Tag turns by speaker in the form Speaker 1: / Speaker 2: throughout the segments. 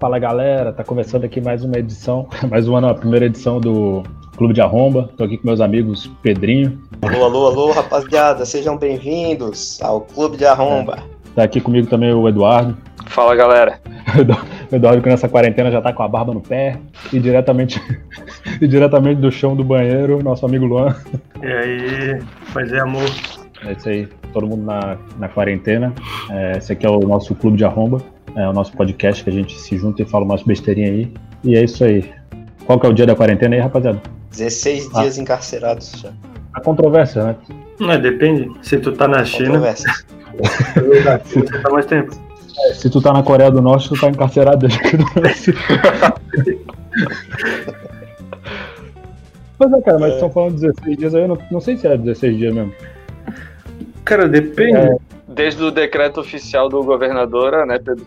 Speaker 1: Fala galera, tá começando aqui mais uma edição, mais uma não, a primeira edição do Clube de Arromba. Tô aqui com meus amigos Pedrinho.
Speaker 2: Alô, alô, alô, rapaziada, sejam bem-vindos ao Clube de Arromba.
Speaker 1: É. Tá aqui comigo também o Eduardo.
Speaker 3: Fala galera.
Speaker 1: O Eduardo que nessa quarentena já tá com a barba no pé e diretamente, e diretamente do chão do banheiro, nosso amigo Luan.
Speaker 4: E aí, fazer é, amor.
Speaker 1: É isso aí, todo mundo na, na quarentena. É, esse aqui é o nosso Clube de Arromba. É o nosso podcast que a gente se junta e fala umas besteirinhas aí. E é isso aí. Qual que é o dia da quarentena aí, rapaziada?
Speaker 2: 16 ah. dias encarcerados já.
Speaker 1: A controvérsia, né?
Speaker 4: Não, depende. Se tu tá na China. se tu tá mais tempo.
Speaker 1: É, se tu tá na Coreia do Norte, tu tá encarcerado desde que Mas é, cara, mas estão falando 16 dias aí, eu não, não sei se é 16 dias mesmo.
Speaker 4: Cara, depende. É...
Speaker 3: Desde o decreto oficial do governador, né, Pedro?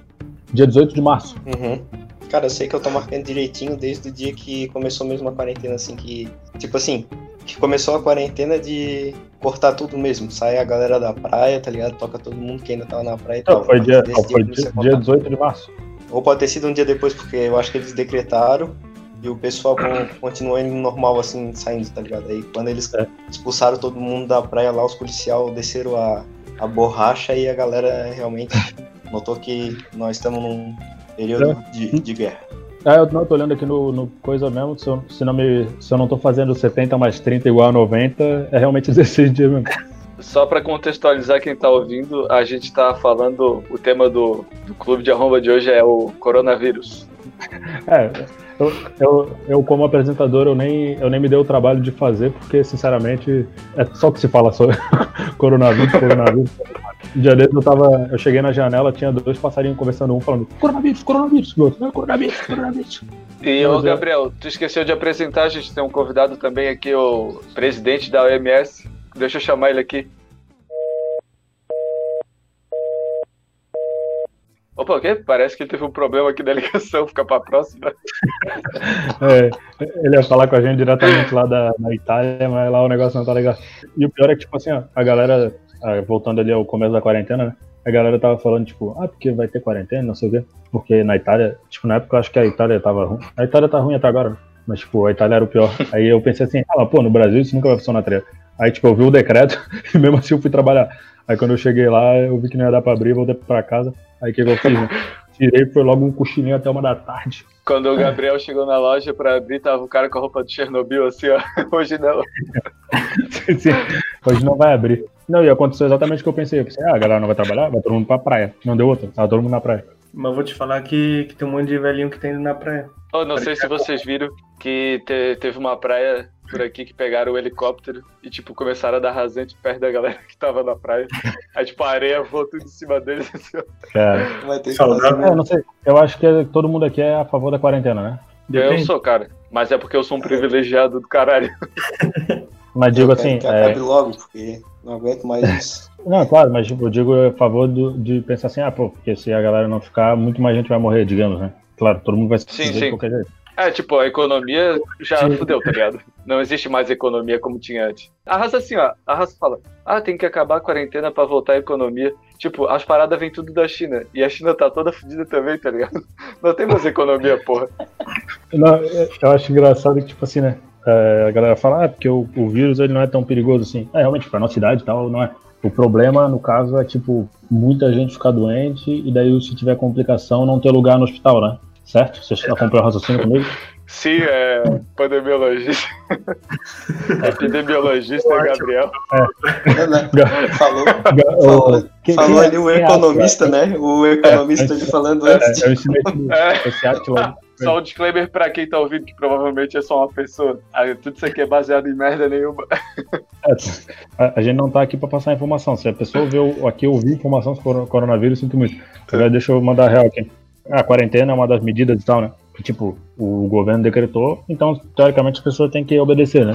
Speaker 1: Dia 18 de março.
Speaker 2: Uhum. Cara, eu sei que eu tô marcando direitinho desde o dia que começou mesmo a quarentena, assim, que. Tipo assim, que começou a quarentena de cortar tudo mesmo. Sai a galera da praia, tá ligado? Toca todo mundo que ainda tava na praia e
Speaker 1: tal. Foi, dia, foi dia, dia 18 de março.
Speaker 2: Ou pode ter sido um dia depois, porque eu acho que eles decretaram e o pessoal continuou indo normal, assim, saindo, tá ligado? Aí quando eles é. expulsaram todo mundo da praia lá, os policiais desceram a, a borracha e a galera realmente notou que nós estamos num período é. de, de guerra.
Speaker 1: Ah, eu não tô olhando aqui no, no coisa mesmo, se eu, se, não me, se eu não tô fazendo 70 mais 30 igual a 90, é realmente 16 dias mesmo.
Speaker 3: Só para contextualizar quem tá ouvindo, a gente tá falando, o tema do, do clube de arromba de hoje é o coronavírus.
Speaker 1: É, eu, eu, eu, como apresentador, eu nem, eu nem me dei o trabalho de fazer, porque, sinceramente, é só que se fala sobre coronavírus, coronavírus. Um dia desse eu tava. Eu cheguei na janela, tinha dois passarinhos conversando, um falando coronavírus, coronavírus, outro, coronavírus, coronavírus.
Speaker 3: E ô Gabriel, tu esqueceu de apresentar, a gente tem um convidado também aqui, o presidente da OMS. Deixa eu chamar ele aqui. Opa, o quê? Parece que teve um problema aqui da ligação, fica pra próxima.
Speaker 1: É, ele ia falar com a gente diretamente lá da, da Itália, mas lá o negócio não tá legal. E o pior é que, tipo assim, ó, a galera, voltando ali ao começo da quarentena, né? A galera tava falando, tipo, ah, porque vai ter quarentena, não sei o quê. Porque na Itália, tipo, na época eu acho que a Itália tava ruim. A Itália tá ruim até agora, né? Mas, tipo, a Itália era o pior. Aí eu pensei assim, ah, pô, no Brasil isso nunca vai funcionar treta. Aí, tipo, eu vi o decreto e mesmo assim eu fui trabalhar. Aí quando eu cheguei lá, eu vi que não ia dar pra abrir, voltei pra casa. Aí o que, eu fiz? Né? Tirei, foi logo um cochilinho até uma da tarde.
Speaker 3: Quando o Gabriel chegou na loja pra abrir, tava o cara com a roupa de Chernobyl, assim, ó. Hoje não.
Speaker 1: sim, sim. Hoje não vai abrir. Não, e aconteceu exatamente o que eu pensei. Eu pensei, ah, a galera não vai trabalhar, vai todo mundo pra praia. Não deu outra, tava todo mundo na praia.
Speaker 4: Mas vou te falar que, que tem um monte de velhinho que tem indo na praia.
Speaker 3: Oh, não sei se vocês viram que te, teve uma praia por aqui que pegaram o helicóptero e, tipo, começaram a dar rasante perto da galera que tava na praia. Aí, tipo, a areia voou tudo em cima deles. Assim,
Speaker 1: cara, vai ter saudável. É, não sei. Eu acho que todo mundo aqui é a favor da quarentena, né?
Speaker 3: Depende. Eu sou, cara. Mas é porque eu sou um privilegiado do caralho.
Speaker 1: Mas digo assim.
Speaker 2: Que acabe é... logo, porque não aguento mais isso.
Speaker 1: Não, claro, mas tipo, eu digo a favor do, de pensar assim, ah, pô, porque se a galera não ficar, muito mais gente vai morrer, digamos, né? Claro, todo mundo vai se
Speaker 3: sim, sim. de qualquer jeito. É, tipo, a economia já fudeu, tá ligado? Não existe mais economia como tinha antes. A raça assim, ó, a raça fala, ah, tem que acabar a quarentena pra voltar a economia. Tipo, as paradas vêm tudo da China. E a China tá toda fudida também, tá ligado? Não tem mais economia, porra.
Speaker 1: Não, eu acho engraçado que, tipo assim, né? É, a galera fala, ah, porque o, o, vírus ele não é tão perigoso assim. É, realmente, pra nossa idade e tal, não é. O problema, no caso, é, tipo, muita gente ficar doente e daí, se tiver complicação, não ter lugar no hospital, né? Certo? Você acompanhou o raciocínio comigo?
Speaker 3: Sim, é pandemiologista. Epidemiologista Gabriel.
Speaker 2: É. Falou, falou, quem, falou quem, ali o economista, né? O economista é, de falando é, antes. É,
Speaker 3: é. Só um disclaimer pra quem tá ouvindo, que provavelmente é só uma pessoa. Tudo isso aqui é baseado em merda nenhuma.
Speaker 1: É, a, gente não tá aqui pra passar informação. Se a pessoa vê aqui ouvir informação sobre coronavírus, sinto muito. Deixa eu mandar real aqui a quarentena é uma das medidas e tal, né? Que, tipo, o governo decretou, então, teoricamente, as pessoas têm que obedecer, né?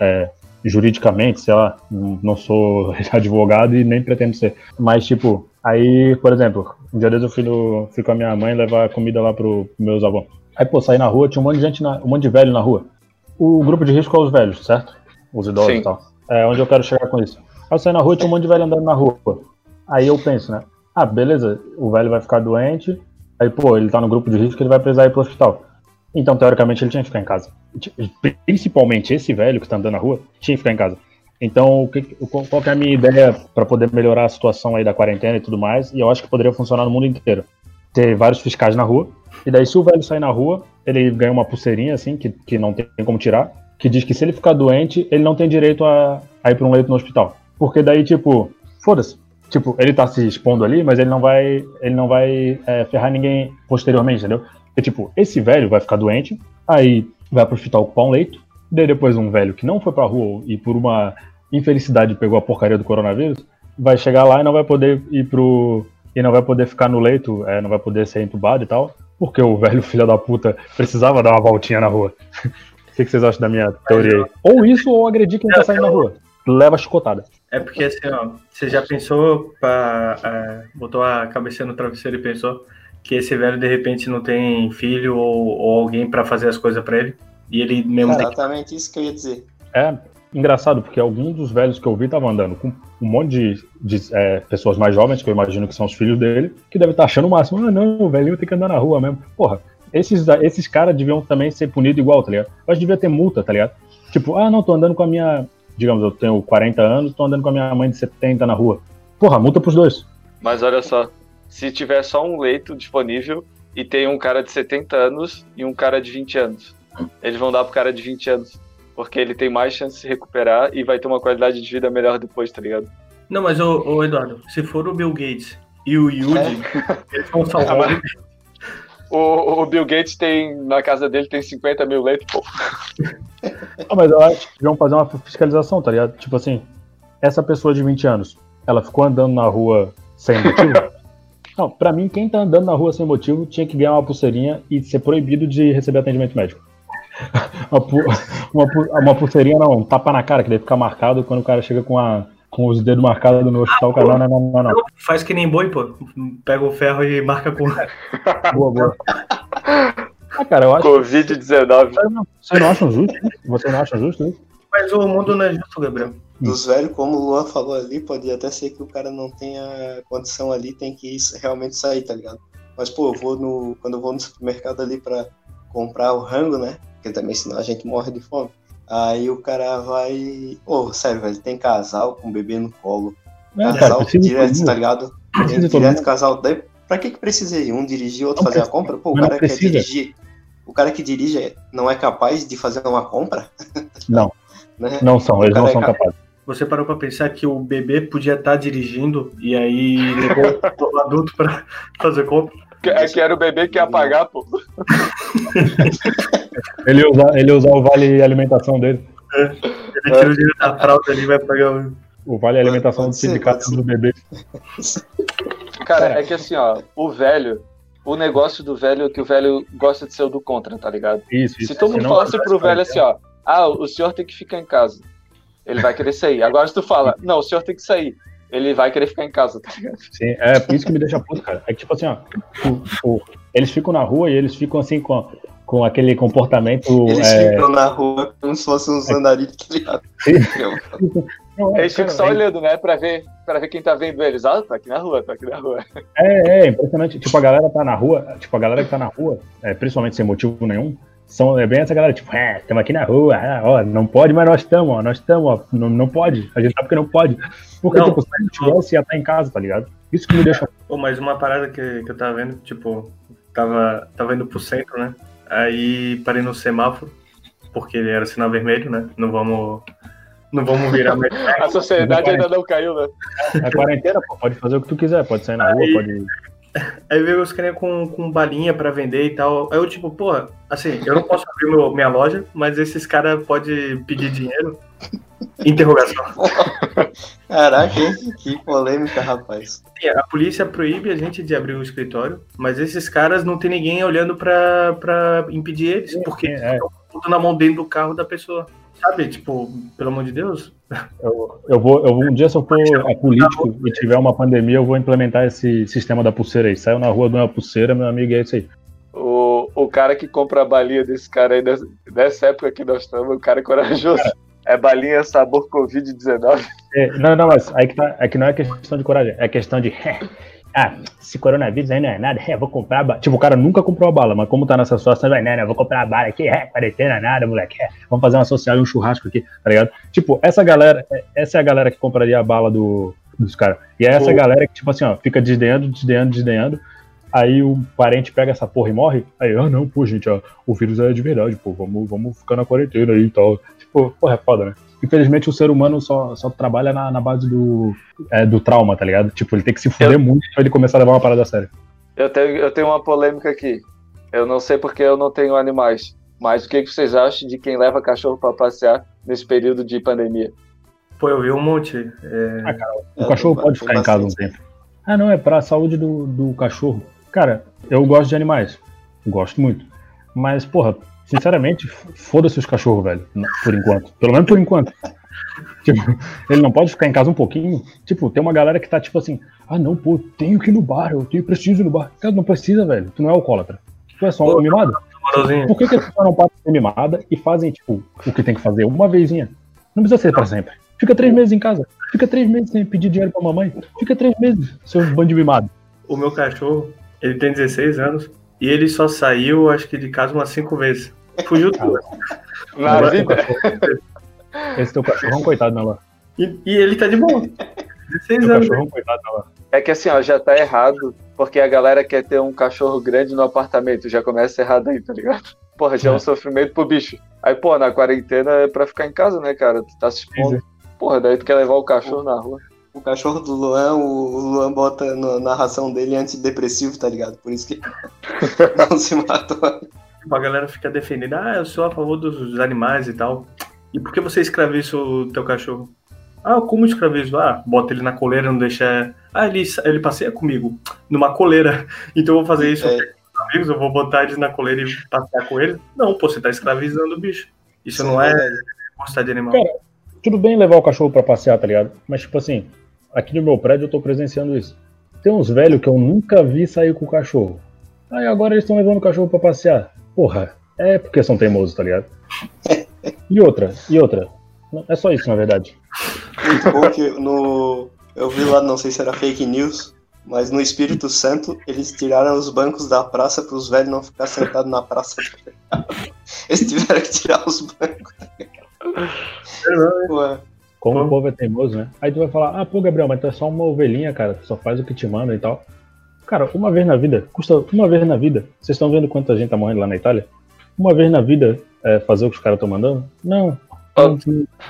Speaker 1: É, juridicamente, sei lá, não sou advogado e nem pretendo ser. Mas, tipo, aí, por exemplo, um dia desses eu fui, no, fui com a minha mãe levar comida lá pro, pro meus avós. Aí, pô, saí na rua, tinha um monte de gente, na, um monte de velho na rua. O grupo de risco é os velhos, certo? Os idosos Sim. e tal. É onde eu quero chegar com isso. Aí eu saí na rua, tinha um monte de velho andando na rua. Aí eu penso, né? Ah, beleza, o velho vai ficar doente, Aí, pô, ele tá no grupo de risco, ele vai precisar ir pro hospital. Então, teoricamente, ele tinha que ficar em casa. Principalmente esse velho que tá andando na rua, tinha que ficar em casa. Então, qual que é a minha ideia para poder melhorar a situação aí da quarentena e tudo mais? E eu acho que poderia funcionar no mundo inteiro. Ter vários fiscais na rua, e daí se o velho sair na rua, ele ganha uma pulseirinha assim, que, que não tem como tirar, que diz que se ele ficar doente, ele não tem direito a, a ir para um leito no hospital. Porque daí, tipo, foda-se. Tipo, ele tá se expondo ali, mas ele não vai, ele não vai é, ferrar ninguém posteriormente, entendeu? É tipo, esse velho vai ficar doente, aí vai pro hospital ocupar um leito, daí depois um velho que não foi pra rua e por uma infelicidade pegou a porcaria do coronavírus, vai chegar lá e não vai poder ir pro. e não vai poder ficar no leito, é, não vai poder ser entubado e tal, porque o velho filho da puta precisava dar uma voltinha na rua. O que, que, vocês acham da minha teoria aí? Ou isso, ou agredir quem tá saindo na rua. Leva chicotada.
Speaker 4: É porque assim, ó, você já pensou, pra, é, botou a cabeça no travesseiro e pensou que esse velho de repente não tem filho ou, ou alguém para fazer as coisas para ele? E ele mesmo.
Speaker 2: Exatamente tem... isso que eu ia dizer.
Speaker 1: É, engraçado, porque alguns dos velhos que eu vi estavam andando com um monte de, de é, pessoas mais jovens, que eu imagino que são os filhos dele, que devem estar achando o máximo. Ah, não, o velhinho tem que andar na rua mesmo. Porra, esses, esses caras deviam também ser punidos igual, tá ligado? Eu acho que devia ter multa, tá ligado? Tipo, ah, não, tô andando com a minha. Digamos, eu tenho 40 anos, tô andando com a minha mãe de 70 na rua. Porra, multa pros dois.
Speaker 3: Mas olha só, se tiver só um leito disponível e tem um cara de 70 anos e um cara de 20 anos, eles vão dar pro cara de 20 anos porque ele tem mais chance de se recuperar e vai ter uma qualidade de vida melhor depois, tá ligado?
Speaker 4: Não, mas ô, ô Eduardo, se for o Bill Gates e o Yuji, é. eles vão salvar.
Speaker 3: o, o Bill Gates tem, na casa dele, tem 50 mil leitos, pô.
Speaker 1: Ah, mas eu acho que vão fazer uma fiscalização, tá ligado? Tipo assim, essa pessoa de 20 anos, ela ficou andando na rua sem motivo? Não, pra mim, quem tá andando na rua sem motivo tinha que ganhar uma pulseirinha e ser proibido de receber atendimento médico uma, uma, uma pulseirinha não, um tapa na cara, que deve ficar marcado quando o cara chega com, a, com os dedos marcados no hospital. Ah, cara, não, não, não, não,
Speaker 4: Faz que nem boi, pô. Pega o ferro e marca com.
Speaker 1: boa, boa. Ah, cara, eu acho.
Speaker 3: Covid-19.
Speaker 1: Você não acha justo? Você não acha justo isso?
Speaker 4: Mas o mundo não é justo, Gabriel.
Speaker 2: Dos velhos, como o Luan falou ali, pode até ser que o cara não tenha condição ali, tem que realmente sair, tá ligado? Mas, pô, eu vou no. Quando eu vou no supermercado ali pra comprar o rango, né? Porque também senão a gente morre de fome. Aí o cara vai. Ô, oh, sério, velho, tem casal com bebê no colo. É, casal cara, direto, tá ligado? Tem direto casal. Daí, pra que que precisa ir? Um dirigir, outro não fazer precisa. a compra? Pô, o cara quer dirigir. O cara que dirige não é capaz de fazer uma compra?
Speaker 1: Não. né? Não são, eles não é são capazes.
Speaker 4: Você parou pra pensar que o bebê podia estar tá dirigindo e aí levou o adulto pra fazer compra?
Speaker 3: É que era o bebê que ia pagar, pô.
Speaker 1: ele, ia usar, ele usar o vale alimentação dele.
Speaker 4: É. Ele tira o dinheiro da fralda ali vai pagar o.
Speaker 1: O vale alimentação do sindicato do bebê.
Speaker 3: Cara, é que assim, ó, o velho, o negócio do velho é que o velho gosta de ser o do contra, tá ligado?
Speaker 1: Isso, isso.
Speaker 3: Se todo mundo falasse pro velho assim, ó, ah, o senhor tem que ficar em casa. Ele vai querer sair. Agora se tu fala, não, o senhor tem que sair ele vai querer ficar em casa, tá ligado?
Speaker 1: Sim, é por isso que me deixa puto, cara. É que, tipo assim, ó, o, o, eles ficam na rua e eles ficam assim com, com aquele comportamento.
Speaker 2: Eles é... ficam na rua como se fossem uns andarilhos, tá ligado?
Speaker 3: Não, é, eles ficam só é... olhando, né, pra ver, pra ver quem tá vendo eles. Ah, tá aqui na rua, tá aqui na rua.
Speaker 1: É, é, impressionante. Tipo, a galera tá na rua, tipo, a galera que tá na rua, é, principalmente sem motivo nenhum, são, é bem essa galera, tipo, é, estamos aqui na rua, ó, não pode, mas nós estamos, ó, nós estamos, ó, não, não pode, a gente sabe que não pode. Porque, não, tipo, se gente tivesse, ia estar em casa, tá ligado? Isso que me deixa.
Speaker 4: Pô, mas uma parada que, que eu tava vendo, tipo, tava, tava indo pro centro, né? Aí parei no semáforo, porque era sinal vermelho, né? Não vamos. Não vamos virar
Speaker 3: A sociedade ainda não caiu, né?
Speaker 1: É quarentena, pô, pode fazer o que tu quiser, pode sair na rua, pode
Speaker 4: Aí veio os caras com, com balinha pra vender e tal. Aí eu, tipo, porra, assim, eu não posso abrir meu, minha loja, mas esses caras podem pedir dinheiro. Interrogação.
Speaker 2: Caraca, que polêmica, rapaz.
Speaker 4: A polícia proíbe a gente de abrir o escritório, mas esses caras não tem ninguém olhando pra, pra impedir eles, porque é, é. estão tudo na mão dentro do carro da pessoa. Sabe, tipo, pelo amor de Deus.
Speaker 1: Eu, eu vou, eu, um dia, se eu for a político e tiver uma pandemia, eu vou implementar esse sistema da pulseira aí. Saiu na rua de uma pulseira, meu amigo, é isso aí.
Speaker 3: O, o cara que compra a balinha desse cara aí, dessa, dessa época que nós estamos, o cara é corajoso. É balinha sabor Covid-19.
Speaker 1: É, não, não, mas aí que, tá, é que não é questão de coragem, é questão de. Ah, esse coronavírus aí não é nada, é, vou comprar a bala. Tipo, o cara nunca comprou a bala, mas como tá nessa situação, vai, né, né, vou comprar a bala aqui, é, quarentena nada, moleque, é, vamos fazer uma social e um churrasco aqui, tá ligado? Tipo, essa galera, é, essa é a galera que compraria a bala do, dos caras. E é essa
Speaker 4: Pô.
Speaker 1: galera que, tipo assim, ó, fica desdenhando, desdenhando, desdenhando, aí o parente pega essa porra e morre, aí, ah, não, pô, gente, ó, o vírus é de verdade, pô, vamos, vamos ficar na quarentena aí e tal. Tipo, porra, é foda, né? Infelizmente o ser humano só, só trabalha na, na base do, é, do trauma, tá ligado? Tipo, ele tem que se fuder
Speaker 3: Eu-
Speaker 1: muito pra ele começar a levar uma parada a sério.
Speaker 3: Eu tenho, eu tenho uma polêmica aqui. Eu não sei porque eu não tenho animais. Mas o que, que vocês acham de quem leva cachorro pra passear nesse período de pandemia?
Speaker 4: Pô, eu vi um monte. é,
Speaker 1: Ah, cara, o
Speaker 2: É,
Speaker 1: cachorro pode ficar em casa um tempo. Ah, não, é pra saúde do, do cachorro. Cara, eu gosto de animais. Gosto muito. Mas, porra, sinceramente, foda-se os cachorros, velho. Por enquanto. Pelo menos por enquanto. Tipo, ele não pode ficar em casa um pouquinho. Tipo, tem uma galera que tá tipo assim: ah, não, pô, tenho que ir no bar, eu tenho preciso ir no bar. Cara, não precisa, velho. Tu não é alcoólatra. Tu é só um
Speaker 4: Pô,
Speaker 1: mimado.
Speaker 4: Amorosinho.
Speaker 1: Por que, que as pessoas não param de ser mimada e fazem, tipo, o que tem que fazer uma vezinha? Não precisa ser pra sempre. Fica três meses em casa. Fica três meses sem pedir dinheiro pra mamãe. Fica três meses, seu bando de mimado.
Speaker 4: O meu cachorro, ele tem 16 anos e ele só saiu, acho que de casa umas 5 vezes. Fugiu tudo.
Speaker 3: Na
Speaker 1: Agora
Speaker 3: vida,
Speaker 1: Esse teu cachorro um coitado, né, Lá?
Speaker 4: E, e ele tá de boa. 16
Speaker 1: Teu
Speaker 4: anos.
Speaker 1: cachorro é um coitado, né,
Speaker 3: é que assim, ó, já tá errado, porque a galera quer ter um cachorro grande no apartamento, já começa errado aí, tá ligado? Porra, já é um
Speaker 1: É.
Speaker 3: sofrimento pro bicho. Aí, pô, na quarentena é pra ficar em casa, né, cara? Tu tá se expondo.
Speaker 1: é.
Speaker 3: Porra, daí tu quer levar o cachorro na rua.
Speaker 2: O cachorro do Luan, o Luan bota no- na ração dele antidepressivo, tá ligado? Por isso que não se matou.
Speaker 4: Tipo, a galera fica defendendo, ah, eu sou a favor dos animais e tal. E por que você escraviza o teu cachorro? Ah, como escravizo? Ah, bota ele na coleira, não deixa. Ah, ele, ele passeia comigo numa coleira. Então eu vou fazer isso
Speaker 2: É.
Speaker 4: com os amigos, eu vou botar eles na coleira e passear com eles. Não, pô, você tá escravizando o bicho. Isso não é
Speaker 2: verdade.
Speaker 4: gostar de animal.
Speaker 1: Cara, Tudo bem levar o cachorro pra passear, tá ligado? Mas, tipo assim, aqui no meu prédio eu tô presenciando isso. Tem uns velhos que eu nunca vi sair com o cachorro. Aí agora eles estão levando o cachorro pra passear. Porra, é porque são teimosos, tá ligado? E outra, e outra. Não, É só isso, na verdade.
Speaker 2: Muito bom que no. Eu vi lá, não sei se era fake news, mas no Espírito Santo eles tiraram os bancos da praça para os velhos não ficar sentados na praça. Eles tiveram que tirar os bancos. Ué,
Speaker 1: Como
Speaker 4: Pô.
Speaker 1: o povo é teimoso, né? Aí tu vai falar, ah, pô, Gabriel, mas tu é só uma ovelhinha, cara. Tu só faz o que te manda e tal. Cara, uma vez na vida, custa uma vez na vida. Vocês estão vendo quanta gente tá morrendo lá na Itália? Uma vez na vida é, fazer o que os caras estão mandando? Não. Não,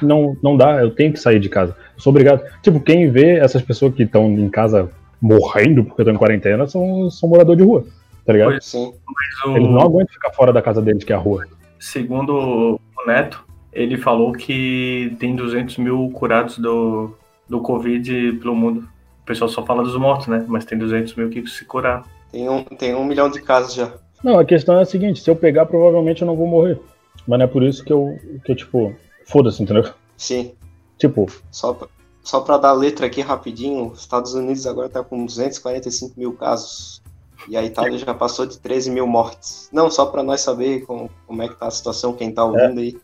Speaker 1: não. não dá, eu tenho que sair de casa. Eu sou obrigado. Tipo, quem vê essas pessoas que estão em casa morrendo porque estão em quarentena são, são morador de rua. Tá ligado?
Speaker 4: Pois.
Speaker 2: sim.
Speaker 4: Mas o-
Speaker 1: Eles não aguentam ficar fora da casa deles, que é a rua.
Speaker 4: Segundo o Neto, ele falou que tem 200 mil curados do, do Covid pelo mundo. O pessoal só fala dos mortos, né? Mas tem 200 mil que se curaram.
Speaker 2: Tem um, tem um milhão de casos já.
Speaker 1: Não, a questão é a seguinte: se eu pegar, provavelmente eu não vou morrer. Mas não é por isso que eu, que eu tipo, foda-se, entendeu?
Speaker 2: Sim.
Speaker 1: Tipo,
Speaker 2: Só pra, só pra dar letra aqui rapidinho, os Estados Unidos agora tá com 245 mil casos. E a Itália já passou de 13 mil mortes. Não, só pra nós saber como, como é que tá a situação, quem tá ouvindo aí.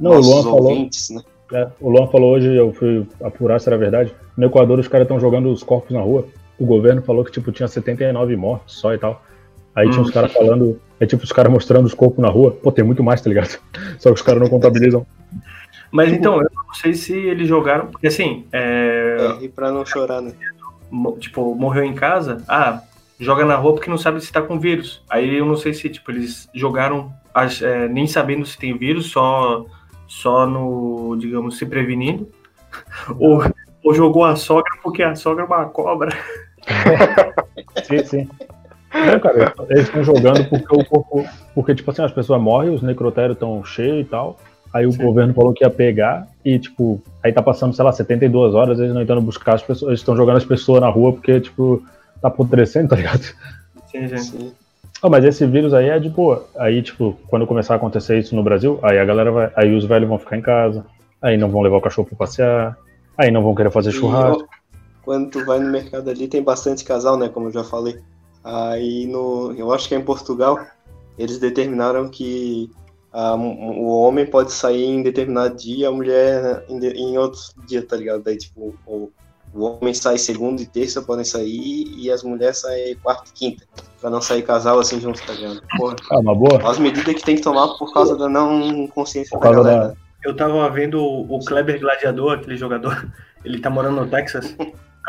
Speaker 1: Não, o Luan falou.
Speaker 2: ouvintes, né?
Speaker 1: É, o Luan falou hoje, eu fui apurar se era verdade. No Equador, os caras estão jogando os corpos na rua. O governo falou que, tipo, tinha 79 mortos só e tal. Aí tinha
Speaker 4: Hum.
Speaker 1: os caras falando, é tipo, os caras mostrando os corpos na rua. Pô, tem muito mais, tá ligado? Só que os caras não contabilizam.
Speaker 4: Mas então, eu não sei se eles jogaram. Porque assim, é,
Speaker 2: É, e pra não chorar, né?
Speaker 4: tipo, morreu em casa, ah, joga na rua porque não sabe se tá com vírus. Aí eu não sei se, tipo, eles jogaram é, nem sabendo se tem vírus, só, só no, digamos, se prevenindo. Ou, ou jogou a sogra porque a sogra é uma cobra.
Speaker 1: Sim, sim. Não, cara, eles estão jogando porque o corpo. Porque, tipo assim, as pessoas morrem, os necrotérios estão cheios e tal. Aí o
Speaker 4: Sim.
Speaker 1: governo falou que ia pegar e, tipo, aí tá passando, sei lá, 72 horas, eles não estão buscar as pessoas, eles estão jogando as pessoas na rua porque, tipo, tá apodrecendo, tá ligado?
Speaker 4: Sim, gente.
Speaker 2: Sim.
Speaker 1: Ah, mas esse vírus aí é de boa. Aí, tipo, quando começar a acontecer isso no Brasil, aí a galera vai. Aí os velhos vão ficar em casa, aí não vão levar o cachorro pra passear, aí não vão querer fazer churrasco.
Speaker 2: quando tu vai no mercado ali, tem bastante casal, né? Como eu já falei. Aí no. Eu acho que é em Portugal, eles determinaram que a- o homem pode sair em determinado dia, a mulher em, em outro dia, tá ligado? Daí, tipo, o, O homem sai segunda e terça, podem sair, e as mulheres saem quarta e quinta. Pra não sair casal assim junto, tá ligado? Porra,
Speaker 1: Ah, uma boa.
Speaker 2: as medidas que tem que tomar por causa da não consciência
Speaker 1: Por
Speaker 2: da galera.
Speaker 1: da.
Speaker 4: Eu tava vendo o o Kleber Gladiador, aquele jogador, ele tá morando no Texas.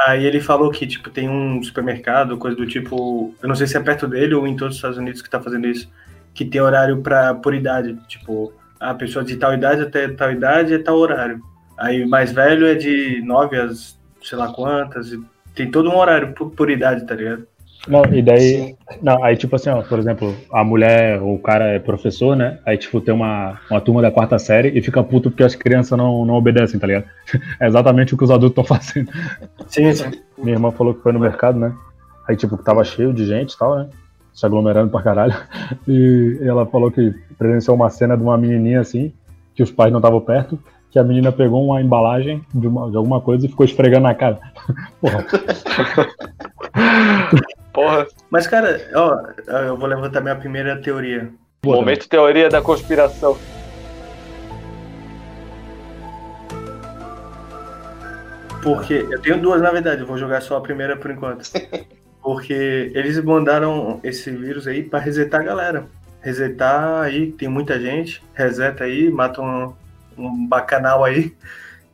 Speaker 4: Aí ele falou que, tipo, tem um supermercado, coisa do tipo. Eu não sei se é perto dele ou em todos os Estados Unidos que tá fazendo isso. Que tem horário pra, por idade. Tipo, a pessoa de tal idade até tal idade é tal horário. Aí o mais velho é de 9 às sei lá quantas. e Tem todo um horário por, por idade, tá ligado?
Speaker 1: Não, e daí. Não, aí tipo assim, ó, por exemplo, a mulher ou o cara é professor, né? Aí, tipo, tem uma, uma turma da quarta série e fica puto porque as crianças não, não obedecem, tá ligado? É exatamente o que os adultos estão fazendo.
Speaker 4: Sim, sim.
Speaker 1: Minha irmã falou que foi no mercado, né? Aí, tipo, que tava cheio de gente e tal, né? Se aglomerando pra caralho. E ela falou que presenciou uma cena de uma menininha assim, que os pais não estavam perto, que a menina pegou uma embalagem de, uma, de alguma coisa e ficou esfregando na cara. Porra,
Speaker 3: Porra,
Speaker 4: Mas, cara, ó, eu vou levantar minha primeira teoria.
Speaker 1: boa
Speaker 3: momento teoria da conspiração.
Speaker 4: Porque eu tenho duas, na verdade, eu vou jogar só a primeira por enquanto. Porque eles mandaram esse vírus aí pra resetar a galera. Resetar aí, tem muita gente, reseta aí, mata um, bacanal aí.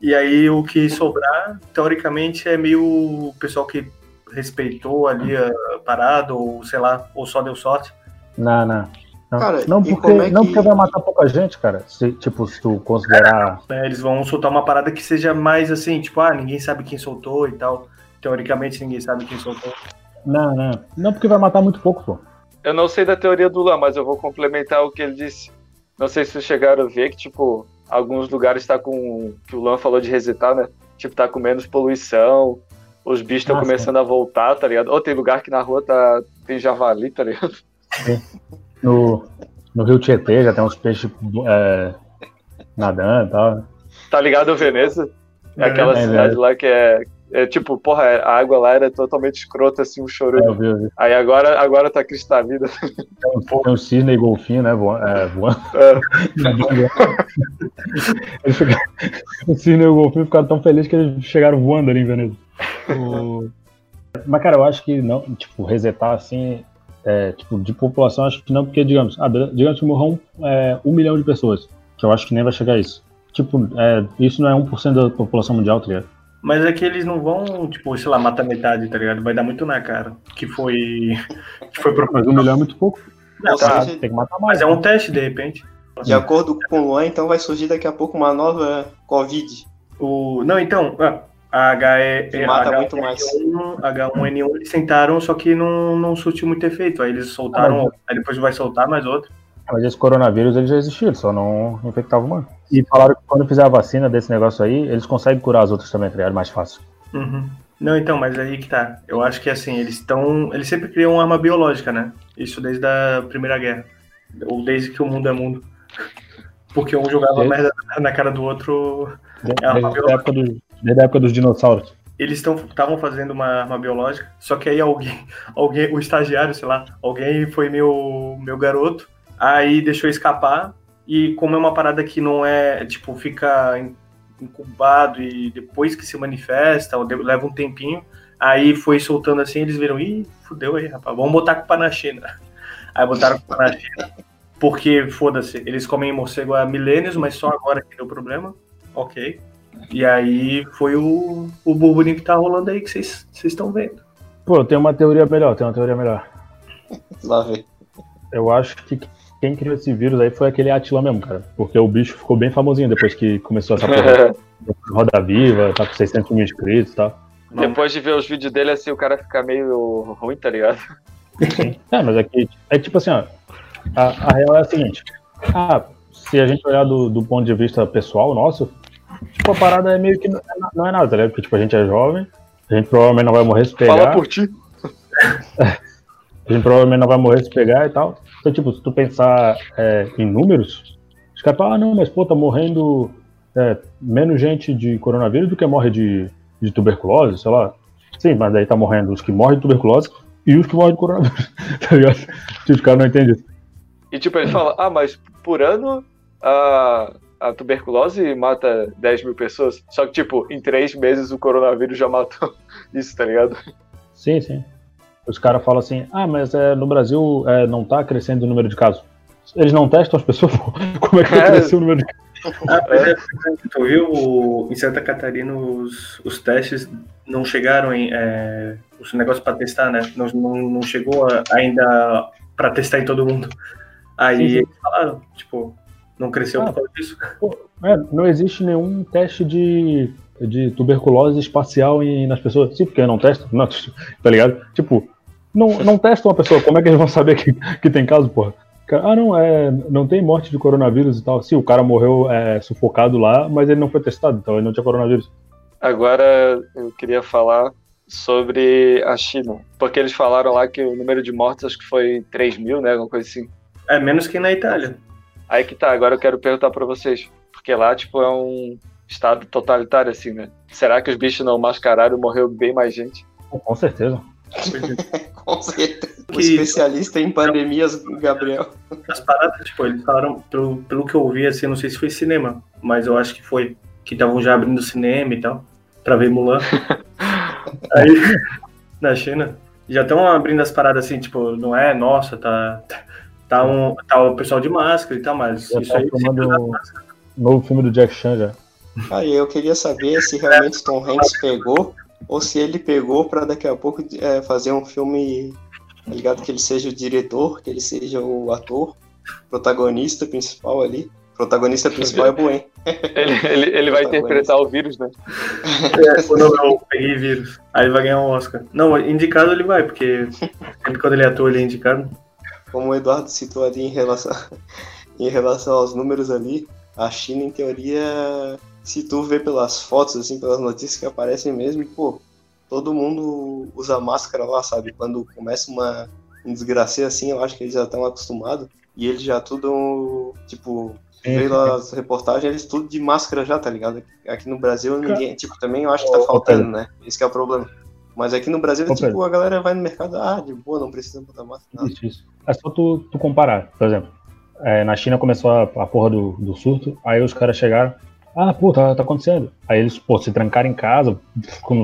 Speaker 4: E aí o que sobrar, teoricamente, é meio o pessoal que respeitou ali a parada, ou sei lá, ou só deu sorte.
Speaker 1: Não, não. Não,
Speaker 2: Cara,
Speaker 1: não, porque,
Speaker 2: é
Speaker 1: não
Speaker 2: que-
Speaker 1: porque vai matar pouca gente, cara. Se, tipo, se tu considerar.
Speaker 4: né? Eles vão soltar uma parada que seja mais assim, tipo, ah, ninguém sabe quem soltou e tal. Teoricamente ninguém sabe quem soltou.
Speaker 1: Não, não. Não porque vai matar muito pouco, pô.
Speaker 3: Eu não sei da teoria do Lan, mas eu vou complementar o que ele disse. Não sei se vocês chegaram a ver que, tipo, alguns lugares tá com. que o Lan falou de resetar, né? Tipo, tá com menos poluição, os bichos estão começando a voltar, tá ligado? Ou tem lugar que na rua tá, tem javali, tá ligado?
Speaker 1: No, no Rio Tietê já tem uns peixes é, nadando e tal.
Speaker 3: Tá ligado, Veneza? É aquela
Speaker 1: É,
Speaker 3: cidade lá que é, é tipo, porra, a água lá era totalmente escrota, assim, um
Speaker 1: É, eu vi.
Speaker 3: Aí agora, agora tá cristalina.
Speaker 1: Tem, uns- tem um cisne e golfinho, né? Voando. É, voando.
Speaker 3: É.
Speaker 1: O cisne e o golfinho ficaram tão felizes que eles chegaram voando ali em Veneza. O- Mas, cara, eu acho que não, tipo, resetar assim, é, tipo, de população, acho que não, porque, digamos, ah, digamos que morram é, um milhão de pessoas, que eu acho que nem vai chegar a isso. Tipo, é, isso não é 1% da população mundial, tá ligado?
Speaker 4: Mas é que eles não vão, tipo, sei lá, matar metade, tá ligado? Vai dar muito na cara. Que foi. Que foi pro...
Speaker 1: Mas um milhão é muito pouco.
Speaker 4: Não, tá,
Speaker 2: seja,
Speaker 1: Tem que matar mais.
Speaker 4: Mas é um teste, de repente.
Speaker 2: de acordo com o Luan, então vai surgir daqui a pouco uma nova Covid.
Speaker 4: O... Não, então, ah, a HE,
Speaker 2: Que mata muito mais.
Speaker 4: H1, H1N1 eles tentaram, só que não, não surtiu muito efeito. Aí eles soltaram, aí depois vai soltar mais outro.
Speaker 1: Mas esse coronavírus ele já existiu, ele só não infectava humano. E falaram que quando fizer a vacina desse negócio aí, eles conseguem curar as outras também, tá ligado? Mais fácil.
Speaker 4: Uhum. Não, então, mas aí que tá. Eu acho que assim, eles estão. Eles sempre criam uma arma biológica, né? Isso desde a Primeira Guerra. Ou desde que o mundo é mundo. Porque um jogava
Speaker 1: Desde-
Speaker 4: merda na cara do outro.
Speaker 1: Desde,
Speaker 4: É
Speaker 1: desde a, época do- desde a época dos dinossauros.
Speaker 4: Eles estavam fazendo uma arma biológica, só que aí alguém, alguém, o estagiário, sei lá, alguém foi meu, meu garoto, aí deixou escapar, e como é uma parada que não é, tipo, fica in- incubado e depois que se manifesta, ou de- leva um tempinho, aí foi soltando assim, eles viram, ih, fudeu aí, rapaz, vamos botar culpa na China. Aí botaram culpa na China, porque, foda-se, eles comem morcego há milênios, mas só agora que deu problema, ok. E aí foi o, o burburinho que tá rolando aí que vocês vocês estão vendo.
Speaker 1: Pô, tem uma teoria melhor, tem uma teoria melhor.
Speaker 2: Lá ver.
Speaker 1: Eu acho que quem criou esse vírus aí foi aquele Atila mesmo, cara. Porque o bicho ficou bem famosinho depois que começou essa porra. Roda Viva, tá com 600 mil inscritos e tal.
Speaker 3: Depois de ver os vídeos dele, assim, o cara fica meio ruim, tá ligado?
Speaker 1: É, mas é que, é tipo assim, ó. A, a real é a seguinte. Ah, se a gente olhar do, do ponto de vista pessoal nosso, tipo, a parada é meio que não é, não é nada, tá ligado? Porque, tipo, a gente é jovem, a gente provavelmente não vai morrer se pegar.
Speaker 3: Fala por ti.
Speaker 1: A gente provavelmente não vai morrer se pegar e tal. Então, tipo, se tu pensar é, em números, os caras falam, ah, não, mas pô, tá morrendo é, menos gente de coronavírus do que morre de, de tuberculose, sei lá. Sim, mas daí tá morrendo os que morrem de tuberculose e os que morrem de coronavírus, tá ligado? Tipo, os caras não entendem isso.
Speaker 3: E tipo, ele fala, ah, mas por ano, ah, a tuberculose mata 10 mil pessoas. Só que, tipo, em três meses o coronavírus já matou isso, tá ligado?
Speaker 1: Sim, sim. Os caras falam assim, ah, mas é, no Brasil é, não tá crescendo o número de casos. Eles não testam as pessoas. Como é que vai
Speaker 3: É.
Speaker 1: crescer o número de casos?
Speaker 4: Ah, mas é, tu viu o- em Santa Catarina os, os testes não chegaram em é, os negócios para testar, né? Não, não, não chegou a- ainda para testar em todo mundo. Aí
Speaker 1: Sim, sim.
Speaker 4: eles falaram, tipo, não cresceu
Speaker 1: Ah.
Speaker 4: por causa disso.
Speaker 1: É, não existe nenhum teste de, de tuberculose espacial em, nas pessoas. Sim, porque não testam, não, tá ligado? Tipo, não, não testam a pessoa, como é que eles vão saber que, que tem caso, porra? Ah, não, é, não tem morte de coronavírus e tal. Sim, o cara morreu é, sufocado lá, mas ele não foi testado, então ele não tinha coronavírus.
Speaker 3: Agora eu queria falar sobre a China. Porque eles falaram lá que o número de mortes acho que foi 3 mil, né? Alguma coisa assim.
Speaker 4: É menos que na Itália.
Speaker 3: Aí que tá, agora eu quero perguntar pra vocês. Porque lá, tipo, é um estado totalitário, assim, né? Será que os bichos não mascararam e morreu bem mais gente?
Speaker 1: Com certeza.
Speaker 2: Com certeza. O
Speaker 4: Que-
Speaker 2: especialista em pandemias, Gabriel.
Speaker 4: As paradas, tipo, eles falaram, pelo, pelo que eu vi, assim, não sei se foi cinema, mas eu acho que foi. Que estavam já abrindo cinema e tal, pra ver Mulan. Aí, na China, já estão abrindo as paradas assim, tipo, não é, nossa, tá. Tá, um, tá o pessoal de máscara e tal, mas
Speaker 1: Já
Speaker 4: isso
Speaker 1: tá
Speaker 4: aí.
Speaker 1: filmando o novo filme do Jack Chan já.
Speaker 2: Aí eu queria saber se realmente Tom Hanks pegou ou se ele pegou pra daqui a pouco é, fazer um filme, tá ligado? Que ele seja o diretor, que ele seja o ator, protagonista principal ali. Protagonista principal é Buen.
Speaker 3: Ele, ele, ele vai interpretar o vírus, né?
Speaker 4: É, quando eu peguei vírus. Aí ele vai ganhar um Oscar. Não, indicado ele vai, porque sempre quando ele é ator, ele é indicado.
Speaker 2: Como o Eduardo citou ali em relação, em relação aos números ali, a China, em teoria, se tu vê pelas fotos, assim, pelas notícias que aparecem mesmo, pô, todo mundo usa máscara lá, sabe? Quando começa uma um desgraceira assim, eu acho que eles já estão acostumados. E eles já tudo, tipo,
Speaker 1: Sim,
Speaker 2: pelas reportagens, eles tudo de máscara já, tá ligado? Aqui no Brasil, ninguém, tipo, também eu acho que tá faltando, né? Esse que é o problema. Mas aqui no Brasil,
Speaker 1: Ô,
Speaker 2: tipo, a galera vai no mercado, ah, de boa, não precisa botar máscara. nada.
Speaker 1: Isso, isso. É só tu, tu comparar, por exemplo. é, na China começou a, a porra do, do surto, aí os caras chegaram. Ah, pô, tá, tá acontecendo. Aí eles, pô, se trancaram em casa,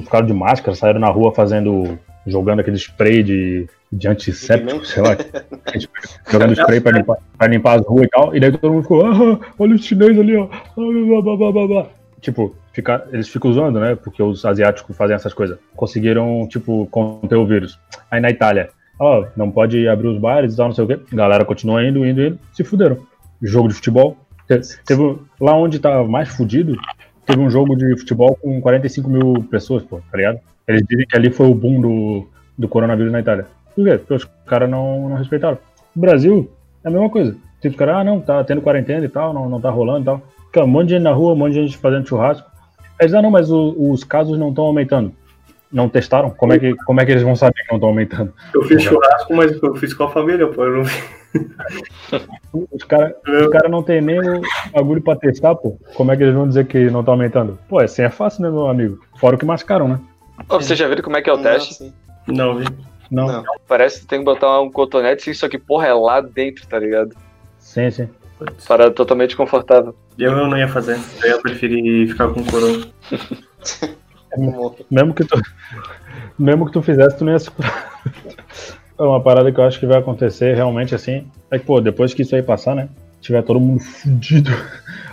Speaker 1: ficaram de máscara, saíram na rua fazendo. jogando aquele spray de, de antisséptico, sei lá. jogando spray pra limpar, pra limpar as ruas e tal. E daí todo mundo ficou, ah, olha os chineses ali, ó. Ah, blá, blá, blá, blá. Tipo, fica, eles ficam usando, né? Porque os asiáticos fazem essas coisas. Conseguiram, tipo, conter o vírus. Aí na Itália, ó, não pode abrir os bares e tal, não sei o quê. Galera continua indo, indo, indo. Se fuderam. Jogo de futebol. Te- Teve, lá onde tá mais fudido, teve um jogo de futebol com 45 mil pessoas, pô, tá ligado? Eles dizem que ali foi o boom do, do coronavírus na Itália. Por quê? Porque os caras não, não respeitaram. No Brasil, é a mesma coisa. Tipo, os caras, ah, não, tá tendo quarentena e tal, não, não tá rolando e tal. Fica um monte de gente na rua, um monte de gente fazendo churrasco. Eles, ah, não, mas o- os casos não estão aumentando. Não testaram? Como é, que, como é que eles vão saber que não estão aumentando?
Speaker 4: Eu fiz churrasco, mas eu fiz com a família, pô. Eu não
Speaker 1: Os caras cara não tem nem o bagulho pra testar, pô. Como é que eles vão dizer que não tá aumentando? Pô, assim é fácil, né, meu amigo? Fora o que mascaram, né?
Speaker 3: Ô, vocês já viram como é que é o
Speaker 2: Não,
Speaker 3: teste?
Speaker 4: Não, vi.
Speaker 1: Não.
Speaker 2: Não.
Speaker 3: Parece que tem que botar um cotonete, sim, só que porra é lá dentro, tá ligado?
Speaker 1: Sim, sim.
Speaker 3: Parada totalmente confortável.
Speaker 4: Eu não ia fazer. Eu ia preferir ficar com corona.
Speaker 2: como-
Speaker 1: Mesmo que tu, mesmo que tu fizesse, tu não ia se curar. É uma parada que eu acho que vai acontecer realmente assim. É que, pô, depois que isso aí passar, né? Tiver todo mundo fudido.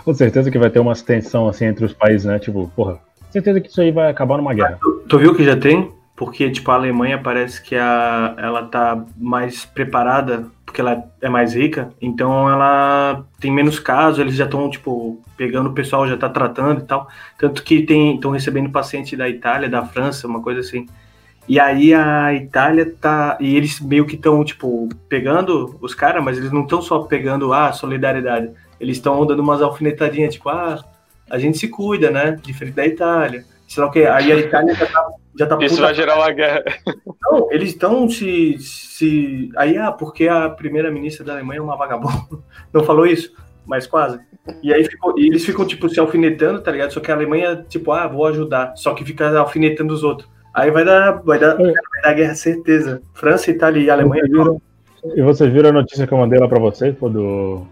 Speaker 1: Com certeza que vai ter uma tensão assim entre os países, né? Tipo, porra, certeza que isso aí vai acabar numa guerra.
Speaker 4: Tu, tu viu que já tem? Porque, tipo, a Alemanha parece que a, ela tá mais preparada, porque ela é mais rica, então ela tem menos casos, eles já estão, tipo, pegando o pessoal, já tá tratando e tal. Tanto que estão recebendo paciente da Itália, da França, uma coisa assim. E aí a Itália tá. E eles meio que estão, tipo, pegando os caras, mas eles não estão só pegando, ah, solidariedade. Eles estão dando umas alfinetadinhas, tipo, ah, a gente se cuida, né? Diferente da Itália. Sei lá o que. Aí a Itália já tá, já tá
Speaker 3: Isso vai gerar uma guerra.
Speaker 4: Não, eles estão se, se. Aí, ah, porque a primeira-ministra da Alemanha é uma vagabunda. Não falou isso, mas quase. E aí ficou, e eles ficam, tipo, se alfinetando, tá ligado? Só que a Alemanha, tipo, ah, vou ajudar. Só que fica alfinetando os outros. Aí vai dar, vai dar, vai dar guerra, certeza. França, Itália e Alemanha.
Speaker 1: Vocês viram- e vocês viram a notícia que eu mandei lá pra vocês, pô, do,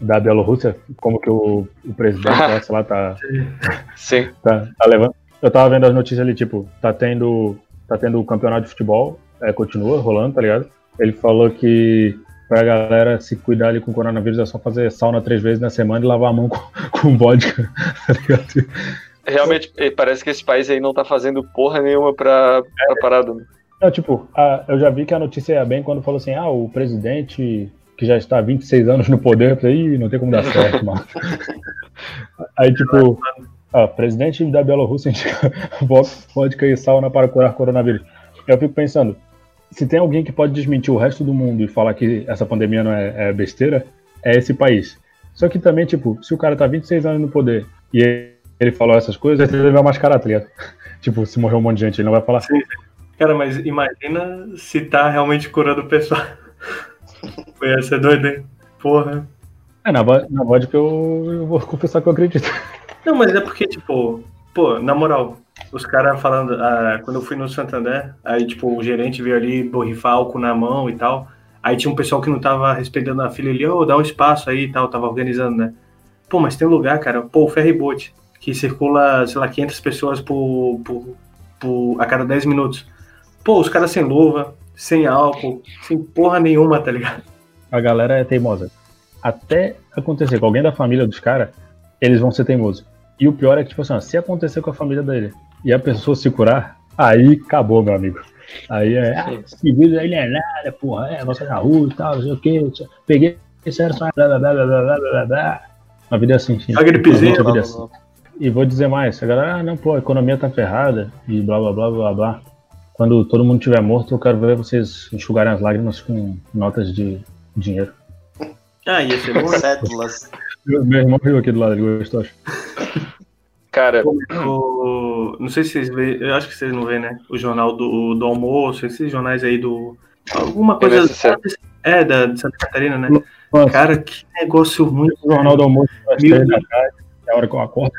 Speaker 1: da Bielorrússia, como que o, o presidente lá tá,
Speaker 3: Sim.
Speaker 1: tá, tá levando. Eu tava vendo as notícias ali, tipo, tá tendo, tá tendo o campeonato de futebol, é, continua rolando, tá ligado? Ele falou que pra galera se cuidar ali com o coronavírus é só fazer sauna três vezes na semana e lavar a mão com, com vodka, tá ligado?
Speaker 3: Realmente, eh, parece que esse país aí não tá fazendo porra nenhuma pra, pra parada. né?
Speaker 1: Não, tipo, a- eu já vi que a notícia é bem quando falou assim, ah, o presidente que já está há 26 anos no poder, eu falei, Ih, não tem como dar certo, mano. Aí, tipo, ah, presidente da Bielorrússia indica vo- vodka e sauna para curar coronavírus. Eu fico pensando, se tem alguém que pode desmentir o resto do mundo e falar que essa pandemia não é, é besteira, é esse país. Só que também, tipo, se o cara tá 26 anos no poder e ele- falou essas coisas, ele vai mascarar, tá ligado? Tipo, se morrer um monte de gente, ele não vai falar.
Speaker 4: Cara, mas imagina se tá realmente curando o pessoal. Foi ia ser doido, hein? Porra.
Speaker 1: É, na, na vodka eu, eu vou confessar que eu acredito.
Speaker 4: Não, mas é porque, tipo, pô, na moral, os caras falando, ah, quando eu fui no Santander, aí, tipo, o gerente veio ali borrifar álcool na mão e tal. Aí tinha um pessoal que não tava respeitando a fila ali, ô, dá um espaço aí e tal, tava organizando, né? Pô, mas tem um lugar, cara, pô, o ferryboat, que circula, sei lá, 500 pessoas por, por, por a cada 10 minutos. Pô, os caras sem luva, sem álcool, sem porra nenhuma, tá ligado?
Speaker 1: A galera é teimosa. Até acontecer com alguém da família dos caras, eles vão ser teimosos. E o pior é que, tipo assim, se acontecer com a família dele e a pessoa se curar, aí acabou, meu amigo. Aí é, ah, esse aí não é nada, porra, é, você na rua e tal, não sei o que, peguei, isso era só blá blá blá blá blá blá blá. Uma vida assim, enfim.
Speaker 4: A gripezinha.
Speaker 1: Vida assim. E vou dizer mais, a galera, ah, não, pô, a economia tá ferrada e blá blá blá blá blá. Quando todo mundo estiver morto, eu quero ver vocês enxugarem as lágrimas com notas de dinheiro.
Speaker 4: Ah, ia ser bom. né?
Speaker 2: Cédulas.
Speaker 1: Meu meu irmão riu aqui do lado, ele gostou. acho.
Speaker 3: Cara,
Speaker 4: O- não sei se vocês veem, eu acho que vocês não veem, né? O jornal do, do almoço, esses jornais aí do. Alguma coisa. É, da, de Santa Catarina, né?
Speaker 1: Nossa,
Speaker 4: Cara, que negócio ruim.
Speaker 1: o Jornal do Almoço, às três da tarde, é a hora que eu acordo.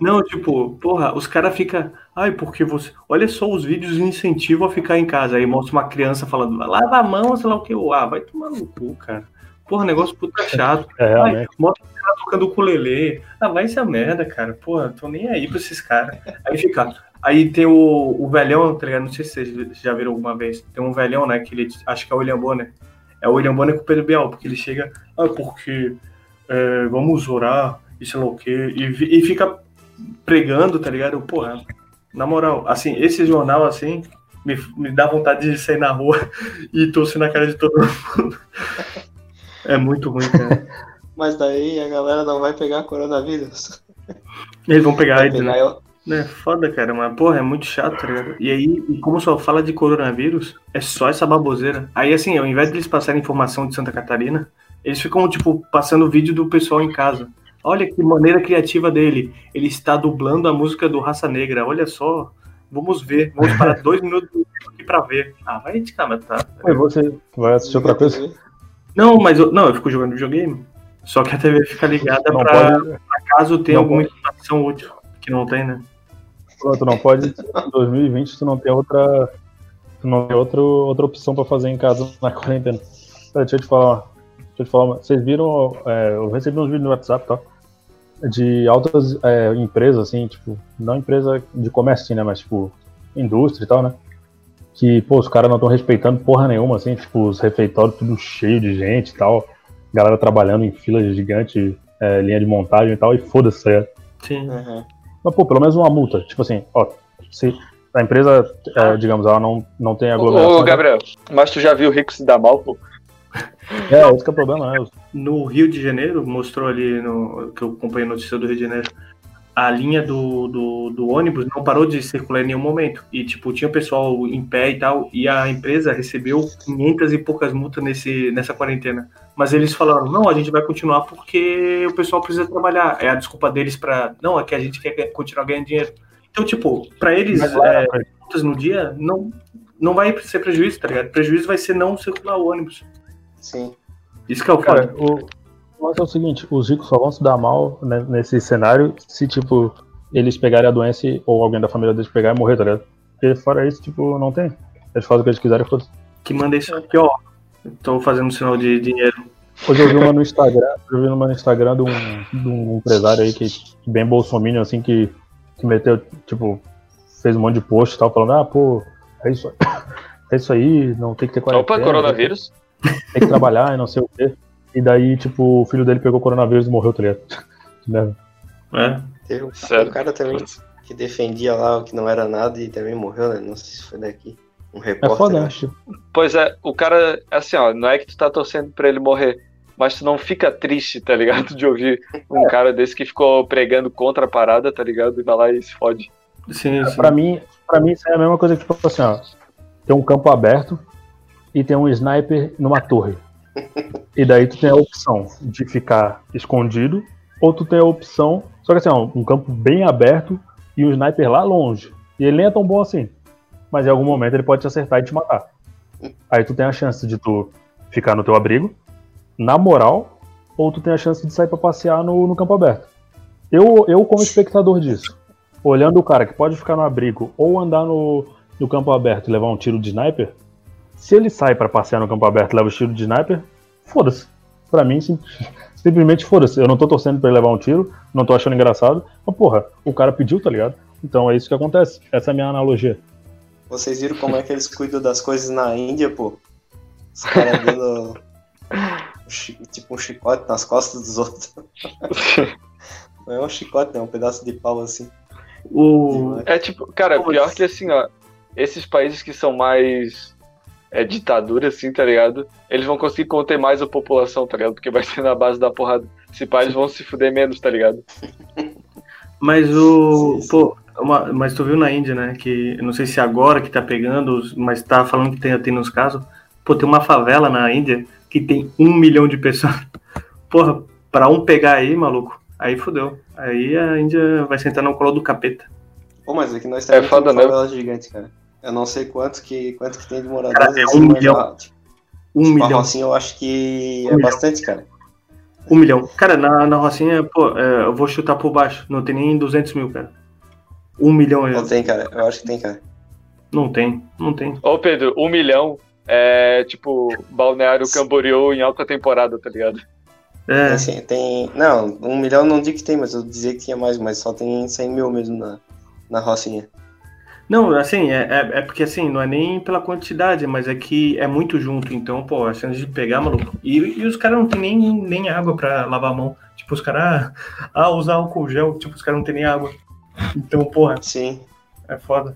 Speaker 4: Não, tipo, porra, os caras ficam. Ai, porque você. Olha só os vídeos de incentivo a ficar em casa. Aí mostra uma criança falando, lava a mão, sei lá o que. Ah, vai tomar no cu, cara. Porra, negócio puta chato.
Speaker 1: É,
Speaker 4: Ai, mostra o cara tocando ukulele. Ah, vai essa merda, cara. Porra, tô nem aí pra esses caras. Aí fica. Aí tem o, o velhão, tá ligado? Não sei se vocês já viram alguma vez. Tem um velhão, né? Que ele, acho que é o William Bonner. É o William Bonner com o Pedro Bial, porque ele chega. Ah, porque é, vamos orar e sei lá o quê. E, e fica pregando, tá ligado? Porra, na moral, assim, esse jornal, assim, me, me dá vontade de sair na rua e torcer na cara de todo mundo. É muito ruim, cara.
Speaker 2: Mas daí a galera não vai pegar coronavírus.
Speaker 4: Eles vão pegar
Speaker 2: Vai
Speaker 4: AIDS, né?
Speaker 2: eu-
Speaker 4: É foda, cara, mas porra, é muito chato, tá ligado? E aí, e como só fala de coronavírus, é só essa baboseira. Aí, assim, ao invés de eles passarem informação de Santa Catarina, eles ficam, tipo, passando vídeo do pessoal em casa. Olha que maneira criativa dele. Ele está dublando a música do Raça Negra. Olha só. Vamos ver. Vamos parar dois minutos aqui pra ver. Ah, vai te catar.
Speaker 1: E você vai assistir outra coisa?
Speaker 4: Não, mas eu, não, eu fico jogando videogame. Só que a TV fica ligada
Speaker 1: pode,
Speaker 4: caso tenha
Speaker 1: não
Speaker 4: alguma
Speaker 1: pode.
Speaker 4: informação útil. Que não tem, né?
Speaker 1: tu não pode, em 2020 tu não tem outra, tu não tem outra, outra opção pra fazer em casa na quarentena. Deixa eu te falar, deixa eu te falar, vocês viram, é, eu recebi uns vídeos no WhatsApp, tá? De altas é, empresas, assim, tipo, não empresa de comércio, assim, né, mas tipo, indústria e tal, né? Que, pô, os caras não estão respeitando porra nenhuma, assim, tipo, os refeitórios tudo cheio de gente e tal, galera trabalhando em filas gigantes, é, linha de montagem e tal, e foda-se, ligado?
Speaker 4: Sim.
Speaker 2: Uhum.
Speaker 1: Mas, pô, pelo menos uma multa. Tipo assim, ó, se a empresa, é, digamos, ela não, não tem aglomeração.
Speaker 3: ô Gabriel, mas tu já viu o Rico se dar mal, pô?
Speaker 1: É, esse que é o problema, né?
Speaker 4: No Rio de Janeiro, mostrou ali no que eu acompanhei a notícia do Rio de Janeiro, a linha do, do, do ônibus não parou de circular em nenhum momento. E, tipo, tinha o pessoal em pé e tal, e a empresa recebeu 500 e poucas multas nesse, nessa quarentena. Mas eles falaram, não, a gente vai continuar porque o pessoal precisa trabalhar. É a desculpa deles pra, não, é que a gente quer continuar ganhando dinheiro. Então, tipo, pra eles,
Speaker 1: Mas
Speaker 4: é, multas no dia, não, não vai ser prejuízo, tá ligado? Prejuízo vai ser não circular o ônibus.
Speaker 2: Sim.
Speaker 4: Isso que é o
Speaker 1: cara, o, o lance é o seguinte, os ricos só vão se dar mal né, nesse cenário se, tipo, eles pegarem a doença ou alguém da família deles pegar e morrer, tá ligado? Porque fora isso, tipo, não tem. Eles fazem o que eles quiserem, foda
Speaker 4: que manda isso aqui, ó. Tô fazendo sinal de dinheiro.
Speaker 1: Hoje eu vi uma no Instagram, eu vi uma no Instagram de um, de um empresário aí que, que bem bolsominion, assim, que, que meteu, tipo, fez um monte de post e tal, falando, ah, pô, é isso, é isso aí, não tem que ter quarentena.
Speaker 3: Opa, coronavírus.
Speaker 1: Tem que trabalhar e não sei o quê. E daí, tipo, o filho dele pegou coronavírus e morreu, tá ligado? Que merda.
Speaker 4: É.
Speaker 2: Teve um,
Speaker 3: Sério?
Speaker 2: um cara também que defendia lá o que não era nada e também morreu, né? Não sei se foi daqui. Um
Speaker 1: É
Speaker 2: repórter,
Speaker 1: foda,
Speaker 2: eu
Speaker 1: né?
Speaker 2: acho.
Speaker 1: Tipo,
Speaker 3: Pois é, o cara, assim, ó, não é que tu tá torcendo pra ele morrer, mas tu não fica triste, tá ligado? De ouvir um cara desse que ficou pregando contra a parada, tá ligado? E vai lá e se fode.
Speaker 4: Sim, sim.
Speaker 1: pra mim, pra mim isso é a mesma coisa que, tipo assim, ó, tem um campo aberto e tem um sniper numa torre. E daí tu tem a opção de ficar escondido, ou tu tem a opção, só que assim, ó, um campo bem aberto e um sniper lá longe. E ele nem é tão bom assim. Mas em algum momento ele pode te acertar e te matar. Aí tu tem a chance de tu ficar no teu abrigo, na moral, ou tu tem a chance de sair pra passear no, no campo aberto. Eu, eu, como espectador disso, olhando o cara que pode ficar no abrigo ou andar no, no campo aberto e levar um tiro de sniper, se ele sai pra passear no campo aberto e leva o tiro de sniper, foda-se. Pra mim, sim- simplesmente foda-se. Eu não tô torcendo pra ele levar um tiro, não tô achando engraçado, mas porra, o cara pediu, tá ligado? Então é isso que acontece. Essa é a minha analogia.
Speaker 2: Vocês viram como é que eles cuidam das coisas na Índia, pô? Os caras dando tipo um chicote nas costas dos outros. Não é um chicote, é um pedaço de pau assim.
Speaker 4: O...
Speaker 3: É tipo, cara, pior que assim, ó, esses países que são mais é, ditadura, assim, tá ligado? Eles vão conseguir conter mais a população, tá ligado? Porque vai ser na base da porrada. Se pá, eles vão se fuder menos, tá ligado?
Speaker 4: Mas o. Pô, uma- mas tu viu na Índia, né? Que eu não sei se agora que tá pegando, mas tá falando que tem, tem nos casos. Pô, tem uma favela na Índia que tem um milhão de pessoas. Porra, pra um pegar aí, maluco, aí fudeu. Aí a Índia vai sentar no colo do capeta.
Speaker 2: Pô, mas aqui nós
Speaker 3: É foda,
Speaker 2: temos
Speaker 3: né?
Speaker 2: favela gigante, cara. Eu não sei quanto que, quanto que tem de moradores.
Speaker 4: Cara, é
Speaker 2: assim,
Speaker 4: um milhão.
Speaker 2: lá, tipo,
Speaker 4: Um
Speaker 2: tipo, a
Speaker 4: milhão.
Speaker 2: Rocinha eu acho que
Speaker 4: Um
Speaker 2: é
Speaker 4: milhão.
Speaker 2: bastante, cara.
Speaker 4: Um milhão. Cara, na, na Rocinha, pô, é, eu vou chutar por baixo. Não tem nem 200 mil, cara. Um milhão.
Speaker 2: Não
Speaker 4: é-
Speaker 2: tem, cara. Eu acho que tem, cara.
Speaker 4: Não tem, não tem.
Speaker 3: Ô, Pedro, um milhão é tipo Balneário Camboriú em alta temporada, tá ligado?
Speaker 4: É,
Speaker 2: Tem, sim, tem. Não, um milhão não digo que tem, mas eu dizia que tinha mais, mas só tem 100 mil mesmo na, na Rocinha.
Speaker 4: Não, assim, é, é, é porque assim, não é nem pela quantidade, mas é que é muito junto, então, pô, a chance de pegar, maluco. E, e os caras não tem nem, nem água pra lavar a mão. Tipo, os caras, ah, usar álcool gel, tipo, os caras não tem nem água. Então, porra,
Speaker 2: Sim.
Speaker 4: é foda.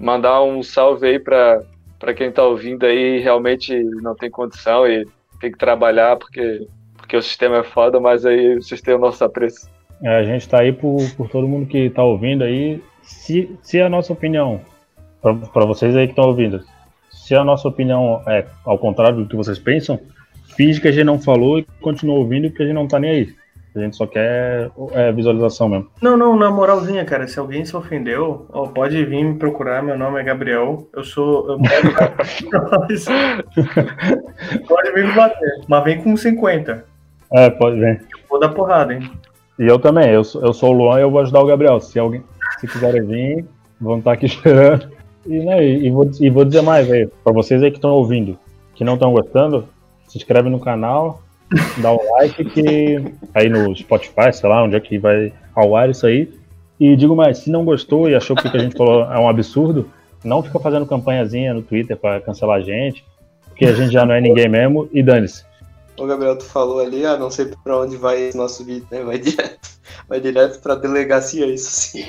Speaker 3: Mandar um salve aí pra, pra quem tá ouvindo aí e realmente não tem condição e tem que trabalhar porque, porque o sistema é foda, mas aí o sistema é o nosso apreço.
Speaker 1: É, a gente tá aí por, por todo mundo que tá ouvindo aí. Se, se a nossa opinião, pra- pra vocês aí que estão ouvindo, se a nossa opinião é ao contrário do que vocês pensam, finge que a gente não falou e continua ouvindo porque a gente não tá nem aí. A gente só quer é, visualização mesmo.
Speaker 4: Não, não, na moralzinha, cara, se alguém se ofendeu, ó, pode vir me procurar, meu nome é Gabriel, eu sou... Eu pode vir me bater, mas vem com 50.
Speaker 1: É, pode ver.
Speaker 4: Vou dar porrada, hein?
Speaker 1: E eu também, eu, eu sou o Luan e eu vou ajudar o Gabriel. Se alguém se quiserem vir, vão estar aqui esperando. E, né, e, vou, e vou dizer mais aí, pra vocês aí que estão ouvindo, que não estão gostando, se inscreve no canal, dá um like que aí no Spotify, sei lá, onde é que vai ao ar isso aí. E digo mais, se não gostou e achou que o que a gente falou é um absurdo, não fica fazendo campanhazinha no Twitter pra cancelar a gente, porque a gente já não é ninguém mesmo e dane-se.
Speaker 2: Ô Gabriel, tu falou ali, ah, não sei pra onde vai esse nosso vídeo, né? Vai direto, vai direto pra delegacia, isso sim.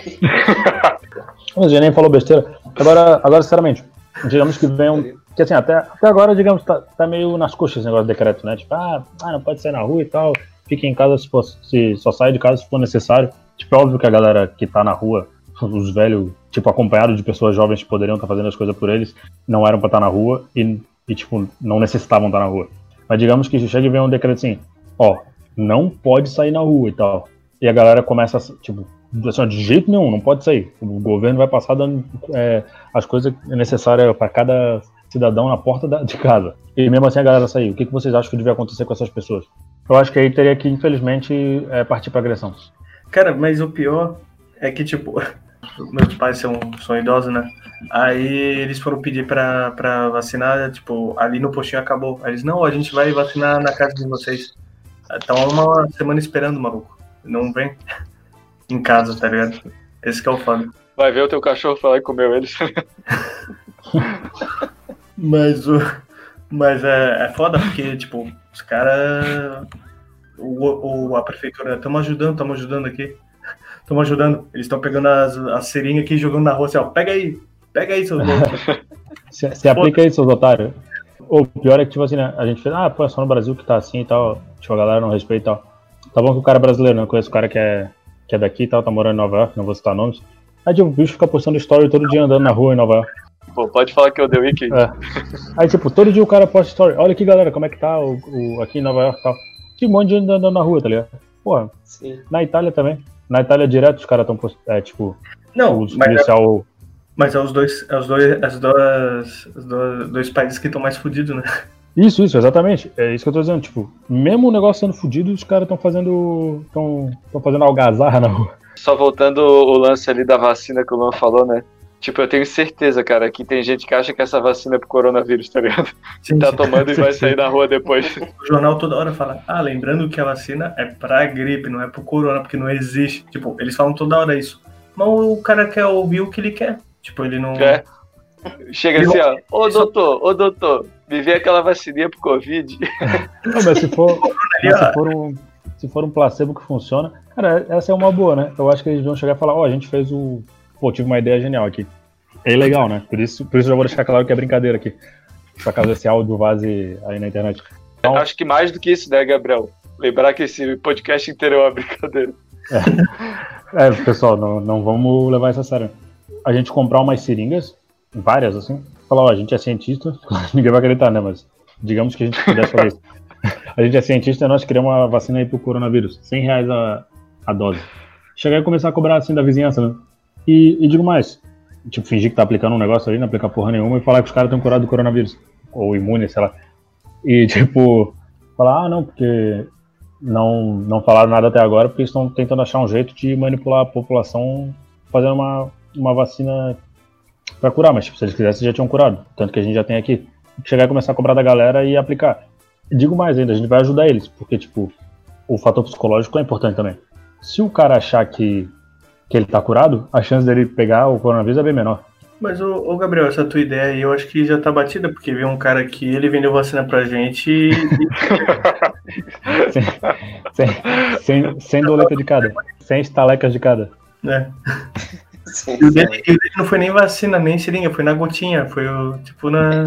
Speaker 1: Mas nem falou besteira. Agora, agora sinceramente, digamos que vem um. Que assim, até, até agora, digamos, tá, tá meio nas coxas esse negócio do decreto, né? Tipo, ah, ah, não pode sair na rua e tal. Fique em casa se, for, se só sai de casa se for necessário. Tipo, é óbvio que a galera que tá na rua, os velhos, tipo, acompanhados de pessoas jovens que poderiam estar fazendo as coisas por eles, não eram pra estar na rua e, e, tipo, não necessitavam estar na rua. Mas digamos que chega e vem um decreto assim, ó, não pode sair na rua e tal. E a galera começa, tipo, assim, de jeito nenhum, não pode sair. O governo vai passar dando é, as coisas necessárias para cada cidadão na porta da- de casa. E mesmo assim a galera sair. O que, que vocês acham que devia acontecer com essas pessoas? Eu acho que aí teria que, infelizmente, é, partir para agressão.
Speaker 4: Cara, mas o pior é que, tipo, meus pais são, são idosos, né? Aí eles foram pedir pra, pra vacinar, tipo, ali no postinho acabou. Aí eles, não, a gente vai vacinar na casa de vocês. Estão uma semana esperando, maluco. Não vem em casa, tá ligado? Esse que é o foda.
Speaker 3: Vai ver o teu cachorro falar que comeu eles.
Speaker 4: Mas o. Mas é, é foda porque, tipo, os caras. O, o, a prefeitura, estamos ajudando, estamos ajudando aqui. Estamos ajudando. Eles estão pegando as, as seringas aqui e jogando na rua assim, ó. Pega aí, pega aí, seus.
Speaker 1: Se, se aplica aí, seus otários. O pior é que, tipo assim, né, a gente fez, ah, pô, é só no Brasil que tá assim e tal. Tipo, a galera não respeita e tal. Tá bom que o cara é brasileiro, né? Eu conheço o cara que é, que é daqui e tal, tá morando em Nova York, não vou citar nomes. Aí, tipo, o bicho fica postando story todo dia andando na rua em Nova York.
Speaker 3: Pô, pode falar que eu dei o wiki.
Speaker 1: É. Aí, tipo, todo dia o cara posta story. Olha aqui, galera, como é que tá o, o- aqui em Nova York e tal. Que um monte de gente andando na rua, tá ligado? Porra,
Speaker 2: Sim.
Speaker 1: na Itália também. Na Itália direto os caras estão é, tipo,
Speaker 4: Não,
Speaker 1: os
Speaker 4: mas, é-
Speaker 1: policial.
Speaker 4: mas é os dois, é os dois, as duas, os dois, dois países que estão mais fodidos, né?
Speaker 1: Isso, isso, exatamente. É isso que eu tô dizendo. Tipo, mesmo o negócio sendo fudido, os caras estão fazendo. estão fazendo algazarra na rua.
Speaker 3: Só voltando o lance ali da vacina que o Luan falou, né? Tipo, eu tenho certeza, cara, que tem gente que acha que essa vacina é pro coronavírus, tá ligado?
Speaker 4: Sim,
Speaker 3: Tá
Speaker 4: sim.
Speaker 3: tomando e vai sair na rua depois.
Speaker 4: O jornal toda hora fala, ah, lembrando que a vacina é pra gripe, não é pro corona, porque não existe. Tipo, eles falam toda hora isso. Mas o cara quer ouvir o que ele quer. Tipo, ele não.
Speaker 3: É. Chega assim, ó. Ô doutor, ô doutor, me vê aquela vacininha pro Covid.
Speaker 1: Não, mas se for, mas se for um. Se for um placebo que funciona, cara, essa é uma boa, né? Eu acho que eles vão chegar e falar, ó, a gente fez o. Pô, tive uma ideia genial aqui. É legal, né? Por isso, por isso eu já vou deixar claro que é brincadeira aqui. Por causa desse áudio vaze aí na internet. Então-
Speaker 3: Acho que mais do que isso, né, Gabriel? Lembrar que esse podcast inteiro é uma brincadeira.
Speaker 1: É, pessoal, não, não vamos levar isso a sério. A gente comprar umas seringas, várias assim, falar, ó, a gente é cientista, ninguém vai acreditar, né? Mas digamos que a gente pudesse fazer isso. A gente é cientista e nós queremos uma vacina aí pro coronavírus. 100 reais a, a dose. Chegar e começar a cobrar assim da vizinhança, né? E, e digo mais, tipo, fingir que tá aplicando um negócio ali, não aplicar porra nenhuma e falar que os caras estão curados do coronavírus. Ou imune, sei lá. E tipo, falar, ah, não, porque não, não falaram nada até agora porque estão tentando achar um jeito de manipular a população fazendo uma, uma vacina para curar, mas tipo, se eles quisessem já tinham curado, tanto que a gente já tem aqui. Chegar e começar a cobrar da galera e aplicar. Digo mais ainda, a gente vai ajudar eles, porque tipo, o fator psicológico é importante também. Se o cara achar que, que ele tá curado, a chance dele pegar o coronavírus é bem menor.
Speaker 4: Mas, ô, ô, Gabriel, essa tua ideia aí eu acho que já tá batida, porque veio um cara aqui, ele vendeu vacina pra gente e.
Speaker 1: Sem, sem, sem doleta de cada, sem estalecas de cada.
Speaker 4: né?
Speaker 2: Sim,
Speaker 4: E o, dele, e o dele não foi nem vacina, nem seringa, foi na gotinha, foi o, tipo na.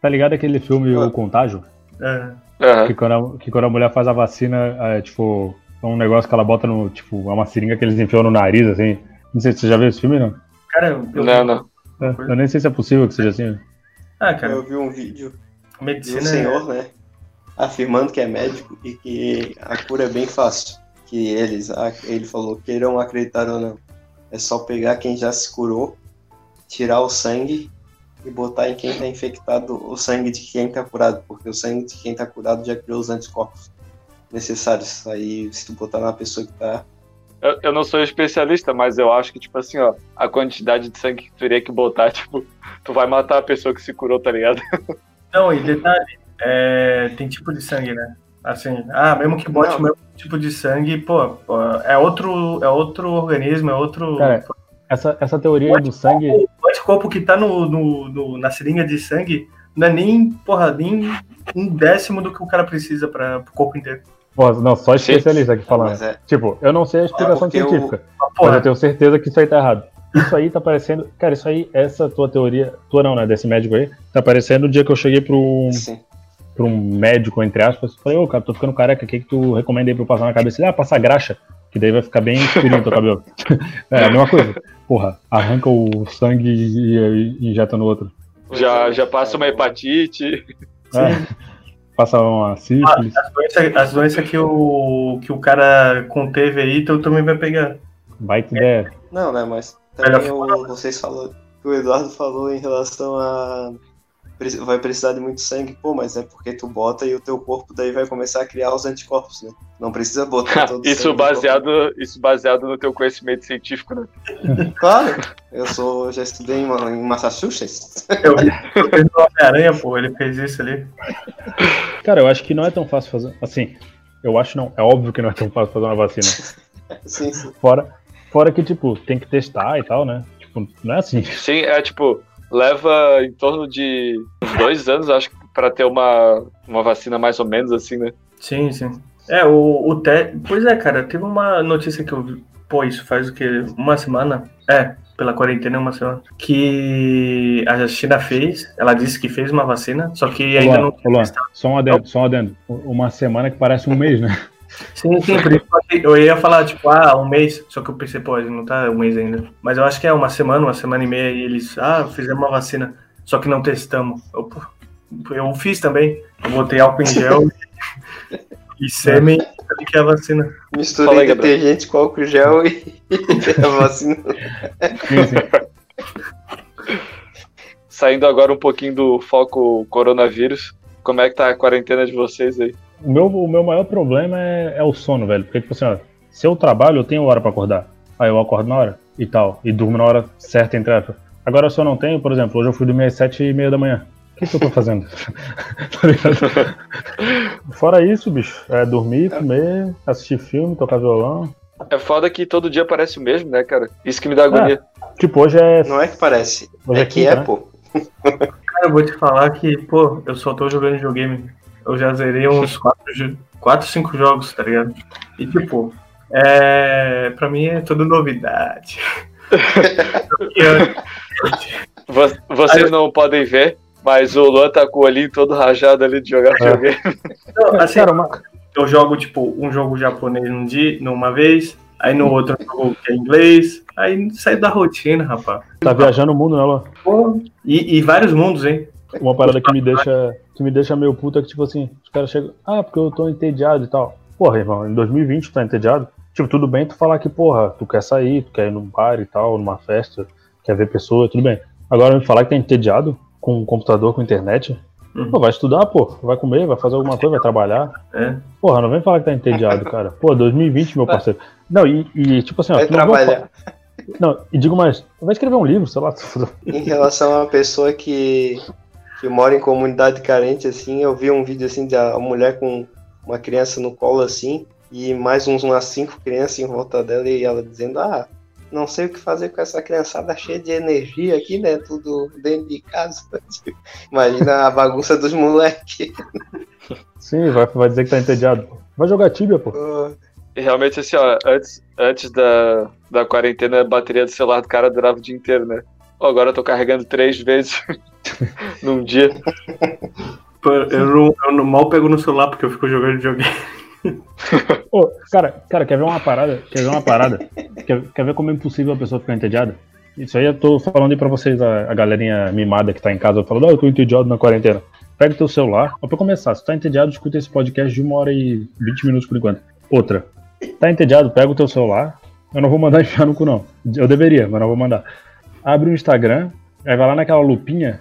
Speaker 1: Tá ligado aquele filme O Contágio?
Speaker 4: é,
Speaker 3: Aham.
Speaker 1: Que quando, a, que quando a mulher faz a vacina, é tipo, é um negócio que ela bota no. Tipo, é uma seringa que eles enfiam no nariz, assim. Não sei se você já viu esse filme, não.
Speaker 4: cara, eu, eu-
Speaker 3: Não, não.
Speaker 1: É, eu nem sei se é possível que seja assim.
Speaker 4: Ah, cara,
Speaker 2: Eu vi um vídeo de um
Speaker 4: medicina.
Speaker 2: senhor, né? Afirmando que é médico e que a cura é bem fácil. Que eles, ah, ele falou, queiram acreditar ou não. É só pegar quem já se curou, tirar o sangue e botar em quem tá infectado o sangue de quem tá curado. Porque o sangue de quem tá curado já criou os anticorpos necessários. Aí, se tu botar na pessoa que tá.
Speaker 3: Eu, eu não sou especialista, mas eu acho que, tipo assim, ó, a quantidade de sangue que tu teria que botar, tipo, tu vai matar a pessoa que se curou, tá ligado?
Speaker 4: Não, e detalhe, é, tem tipo de sangue, né? Assim, ah, mesmo que bote
Speaker 2: Não.
Speaker 4: o mesmo tipo de sangue, pô, pô, é outro, é outro organismo, é outro.
Speaker 1: Cara, Essa, essa teoria do sangue.
Speaker 4: o anticorpo que tá no, no- no- na seringa de sangue não é nem, porra, nem um décimo do que o cara precisa para o corpo inteiro.
Speaker 1: Pô, não, só especialista aqui falando.
Speaker 2: Mas é,
Speaker 1: Tipo, eu não sei a explicação
Speaker 2: o-
Speaker 1: científica,
Speaker 4: Mas,
Speaker 1: mas
Speaker 4: porra,
Speaker 1: eu tenho certeza que isso aí tá errado. Isso aí tá parecendo. Cara, isso aí, essa tua teoria. Tua não, né? Desse médico aí. Tá parecendo o dia que eu cheguei pro,
Speaker 2: sim.
Speaker 1: pra um médico, entre aspas. Falei, ô, cara, tô ficando careca, o que, que tu recomenda aí pra eu passar na cabeça? Ele, ah, passar graxa, que daí vai ficar bem escurinho o teu cabelo. é, a mesma coisa. Porra, arranca o sangue e, e injeta no outro.
Speaker 3: Já, já passa uma hepatite.
Speaker 1: É, passa uma sífilis.
Speaker 4: as doenças, as doenças que, o, que o cara conteve aí, tu também vai pegar.
Speaker 1: Baita ideia.
Speaker 2: Não, né? Mas também o, vocês falaram, o Eduardo falou em relação a, vai precisar de muito sangue. Pô, mas é porque tu bota e o teu corpo daí vai começar a criar os anticorpos, né? Não precisa botar todo
Speaker 3: Isso baseado, isso baseado no teu conhecimento científico, né?
Speaker 2: Claro, eu sou, já estudei em, em Massachusetts.
Speaker 4: Eu eu vi o Homem-Aranha, pô, ele fez isso ali.
Speaker 1: Cara, eu acho que não é tão fácil fazer. Assim, eu acho não. É óbvio que não é tão fácil fazer uma vacina.
Speaker 2: sim, sim.
Speaker 1: Fora, fora que, tipo, tem que testar e tal, né? Tipo, não é assim.
Speaker 3: Sim, é tipo, leva em torno de uns dois anos, acho que, pra ter uma, uma vacina mais ou menos assim, né?
Speaker 4: Sim, sim. É, o, o te... Pois é, cara, teve uma notícia que eu vi. Pô, isso faz o quê? Uma semana? É, pela quarentena, uma semana. Que a China fez, ela disse que fez uma vacina, só que ainda
Speaker 1: Luan,
Speaker 4: não.
Speaker 1: Luan, só um adendo, só um adendo. Uma semana que parece um mês, né?
Speaker 4: Sim, sim, por isso eu ia falar, tipo, ah, um mês, só que eu pensei, pô, não tá um mês ainda. Mas eu acho que é uma semana, uma semana e meia, e eles, ah, fizemos uma vacina, só que não testamos. Eu, eu fiz também, eu botei álcool em gel e sêmen, e que é a vacina.
Speaker 2: Misturei
Speaker 3: Fala
Speaker 2: detergente com álcool gel e, e a vacina.
Speaker 1: Sim, sim.
Speaker 3: Saindo agora um pouquinho do foco coronavírus, como é que tá a quarentena de vocês aí?
Speaker 1: O meu, o meu maior problema é, é o sono, velho. Porque, tipo assim, ó, se eu trabalho, eu tenho hora pra acordar. Aí eu acordo na hora e tal. E durmo na hora certa, entre aspas. Agora, se eu não tenho, por exemplo, hoje eu fui dormir às sete e meia da manhã. O que, que eu tô fazendo? Tá ligado? Fora isso, bicho, é dormir, comer, assistir filme, tocar violão.
Speaker 3: É foda que todo dia parece o mesmo, né, cara? Isso que me dá agonia.
Speaker 1: Tipo, hoje é.
Speaker 2: Não é que parece,
Speaker 1: Hoje
Speaker 2: é que
Speaker 1: quinta,
Speaker 2: é,
Speaker 1: né?
Speaker 2: pô.
Speaker 4: Cara, eu vou te falar que, pô, eu só tô jogando videogame. Eu já zerei uns 4, 5 jogos, tá ligado? E, tipo, é... pra mim é tudo novidade.
Speaker 3: Vo- Vocês não podem ver, mas o Luan tá com o olhinho todo rajado ali de jogar
Speaker 1: É.
Speaker 3: videogame.
Speaker 4: Não, assim, eu jogo, tipo, um jogo japonês num dia, numa vez, aí no outro jogo que é inglês, aí sai da rotina, rapaz.
Speaker 1: tá viajando o mundo, né, Luan?
Speaker 4: E, e vários mundos, hein?
Speaker 1: Uma parada que me deixa, que me deixa meio puta é que, tipo assim, os caras chegam, ah, porque eu tô entediado e tal. Porra, irmão, em 2020 tu tá entediado? Tipo, tudo bem tu falar que, porra, tu quer sair, tu quer ir num bar e tal, numa festa, quer ver pessoa, tudo bem. Agora me falar que tá entediado com um computador, com internet,
Speaker 4: Uhum.
Speaker 1: pô, vai estudar, pô, vai comer, vai fazer alguma coisa, vai trabalhar.
Speaker 4: É.
Speaker 1: Porra, não vem falar que tá entediado, cara. Pô, 2020, meu parceiro. Não, e, e, tipo assim, ó,
Speaker 2: Vai trabalhar.
Speaker 1: Não, e digo mais, vai escrever um livro, sei lá.
Speaker 2: Em relação a uma pessoa que, que mora em comunidade carente, assim, eu vi um vídeo assim de a mulher com uma criança no colo assim, e mais uns umas cinco crianças em volta dela, e ela dizendo, ah, não sei o que fazer com essa criançada cheia de energia aqui, né? Tudo dentro de casa. Imagina a bagunça dos moleques.
Speaker 1: Sim, vai, vai dizer que tá entediado. Vai jogar Tibia, pô.
Speaker 3: E realmente, assim, ó, antes, antes da, da quarentena, a bateria do celular do cara durava o dia inteiro, né? Pô, agora eu tô carregando três vezes num dia.
Speaker 4: Eu, não, eu não- mal pego no celular porque eu fico jogando videogame.
Speaker 1: Ô, cara, cara, quer ver uma parada? Quer ver uma parada? quer, quer ver como é impossível a pessoa ficar entediada? Isso aí eu tô falando aí pra vocês, a, a galerinha mimada que tá em casa, falando, ah, eu tô entediado na quarentena. Pega o teu celular, ó, pra começar, se tá entediado, escuta esse podcast de uma hora e 20 minutos por enquanto. Outra, tá entediado, pega o teu celular, eu não vou mandar enfiar no cu não. Eu deveria, mas não vou mandar. Abre o Instagram, aí vai lá naquela lupinha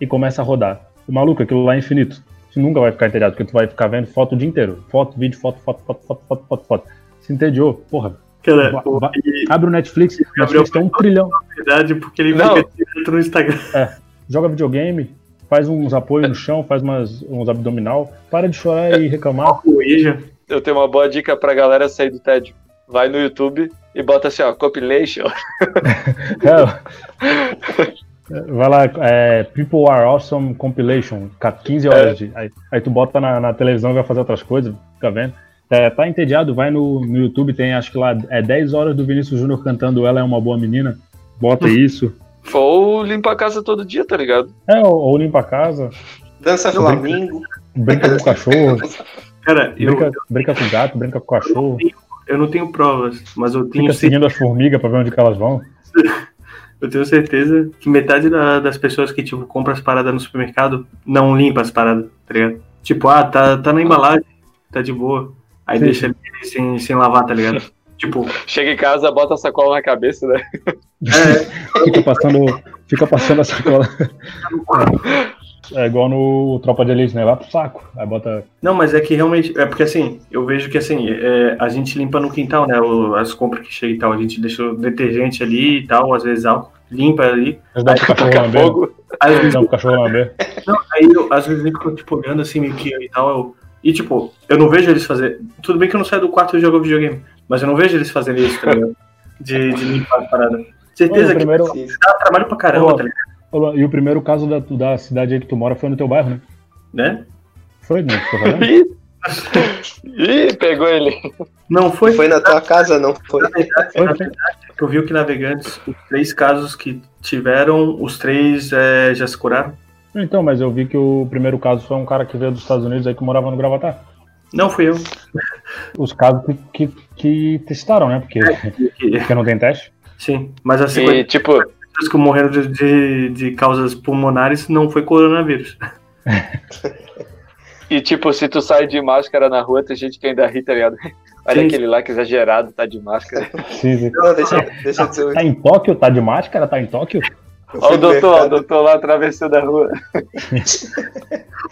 Speaker 1: e começa a rodar. O maluco, aquilo lá é infinito. Tu nunca vai ficar entediado, porque tu vai ficar vendo foto o dia inteiro. Foto, vídeo, foto, foto, foto, foto, foto, foto, foto. Se entediou, porra.
Speaker 4: Cara,
Speaker 1: va-
Speaker 4: e,
Speaker 1: Abre o Netflix, o
Speaker 4: Gabriel
Speaker 1: Netflix tem um trilhão.
Speaker 4: na verdade, porque ele
Speaker 3: Não.
Speaker 4: fica direto no Instagram.
Speaker 1: Joga videogame, faz uns apoios no chão, faz umas, uns abdominal. Para de chorar e reclamar.
Speaker 3: Eu tenho uma boa dica pra galera sair do tédio. Vai no YouTube e bota assim, ó, compilation.
Speaker 1: É. Vai lá, é, People Are Awesome Compilation, ca- 15 horas de. Aí, aí tu bota na, na televisão e vai fazer outras coisas, fica vendo. É, tá entediado, vai no, no YouTube, tem acho que lá é 10 horas do Vinícius Júnior cantando Ela é uma boa menina. Bota isso.
Speaker 3: Ou limpa a casa todo dia, tá ligado?
Speaker 1: É, ou, ou limpa a casa,
Speaker 2: Dança
Speaker 1: Eu
Speaker 2: Flamingo.
Speaker 1: brinca com o cachorro,
Speaker 4: Cara, eu,
Speaker 1: brinca, brinca com o gato, brinca com o cachorro,
Speaker 4: eu não tenho provas, mas eu tenho,
Speaker 1: fica seguindo as formigas pra ver onde que elas vão.
Speaker 4: eu tenho certeza que metade da- das pessoas que, tipo, compram as paradas no supermercado não limpa as paradas, tá ligado? Tipo, ah, tá, tá na embalagem, tá de boa. Aí
Speaker 1: Sim.
Speaker 4: deixa ali sem, sem lavar, tá ligado? tipo,
Speaker 3: Chega em casa, bota a sacola na cabeça, né?
Speaker 4: é,
Speaker 1: Fica passando, fica passando a sacola. É igual no Tropa de Elite, né? Vai pro saco. Aí bota.
Speaker 4: Não, mas é que realmente. É porque assim, eu vejo que assim, é, a gente limpa no quintal, né? o- as compras que chegam e tal. A gente deixa o detergente ali e tal, às vezes álcool, limpa ali.
Speaker 1: Mas dá pro cachorro lamber.
Speaker 3: fogo.
Speaker 4: Aí, vezes,
Speaker 1: Dá pro cachorro lamber.
Speaker 4: não, aí eu, às vezes eu fico tipo olhando assim, meio que e tal. eu- e tipo, eu não vejo eles fazer. Tudo bem que eu não saio do quarto e jogo videogame, mas eu não vejo eles fazerem isso, tá ligado? De, de limpar a parada. Certeza
Speaker 1: o
Speaker 4: que
Speaker 1: primeiro,
Speaker 4: dá trabalho pra caramba,
Speaker 1: Ô,
Speaker 4: tá ligado?
Speaker 1: E o primeiro caso da, da cidade aí que tu mora foi no teu bairro, né?
Speaker 4: Né?
Speaker 1: Foi, né?
Speaker 3: Ih, Ih, pegou ele.
Speaker 4: Não foi.
Speaker 2: Foi na tua casa, não foi?
Speaker 4: Na verdade,
Speaker 1: Foi,
Speaker 4: na verdade, eu vi que Navegantes, os três casos que tiveram, os três é, já se curaram.
Speaker 1: Então, mas eu vi que o primeiro caso foi um cara que veio dos Estados Unidos aí que morava no Gravatar.
Speaker 4: Não fui eu.
Speaker 1: Os casos que, que, que testaram, né? Porque,
Speaker 4: Que-
Speaker 1: porque não tem teste.
Speaker 4: Sim, mas as
Speaker 3: E,
Speaker 4: 50
Speaker 3: tipo,
Speaker 4: pessoas que morreram de, de, de causas pulmonares não foi coronavírus.
Speaker 3: e, tipo, se tu sai de máscara na rua, tem gente que ainda ri, tá ligado? Olha
Speaker 4: Sim.
Speaker 3: aquele lá que exagerado, tá de máscara.
Speaker 1: Sim, sim.
Speaker 2: Não, deixa, deixa eu dizer.
Speaker 1: Tá em Tóquio? Tá de máscara? Tá em Tóquio?
Speaker 3: Olha o doutor, ó, o doutor lá atravessando a rua.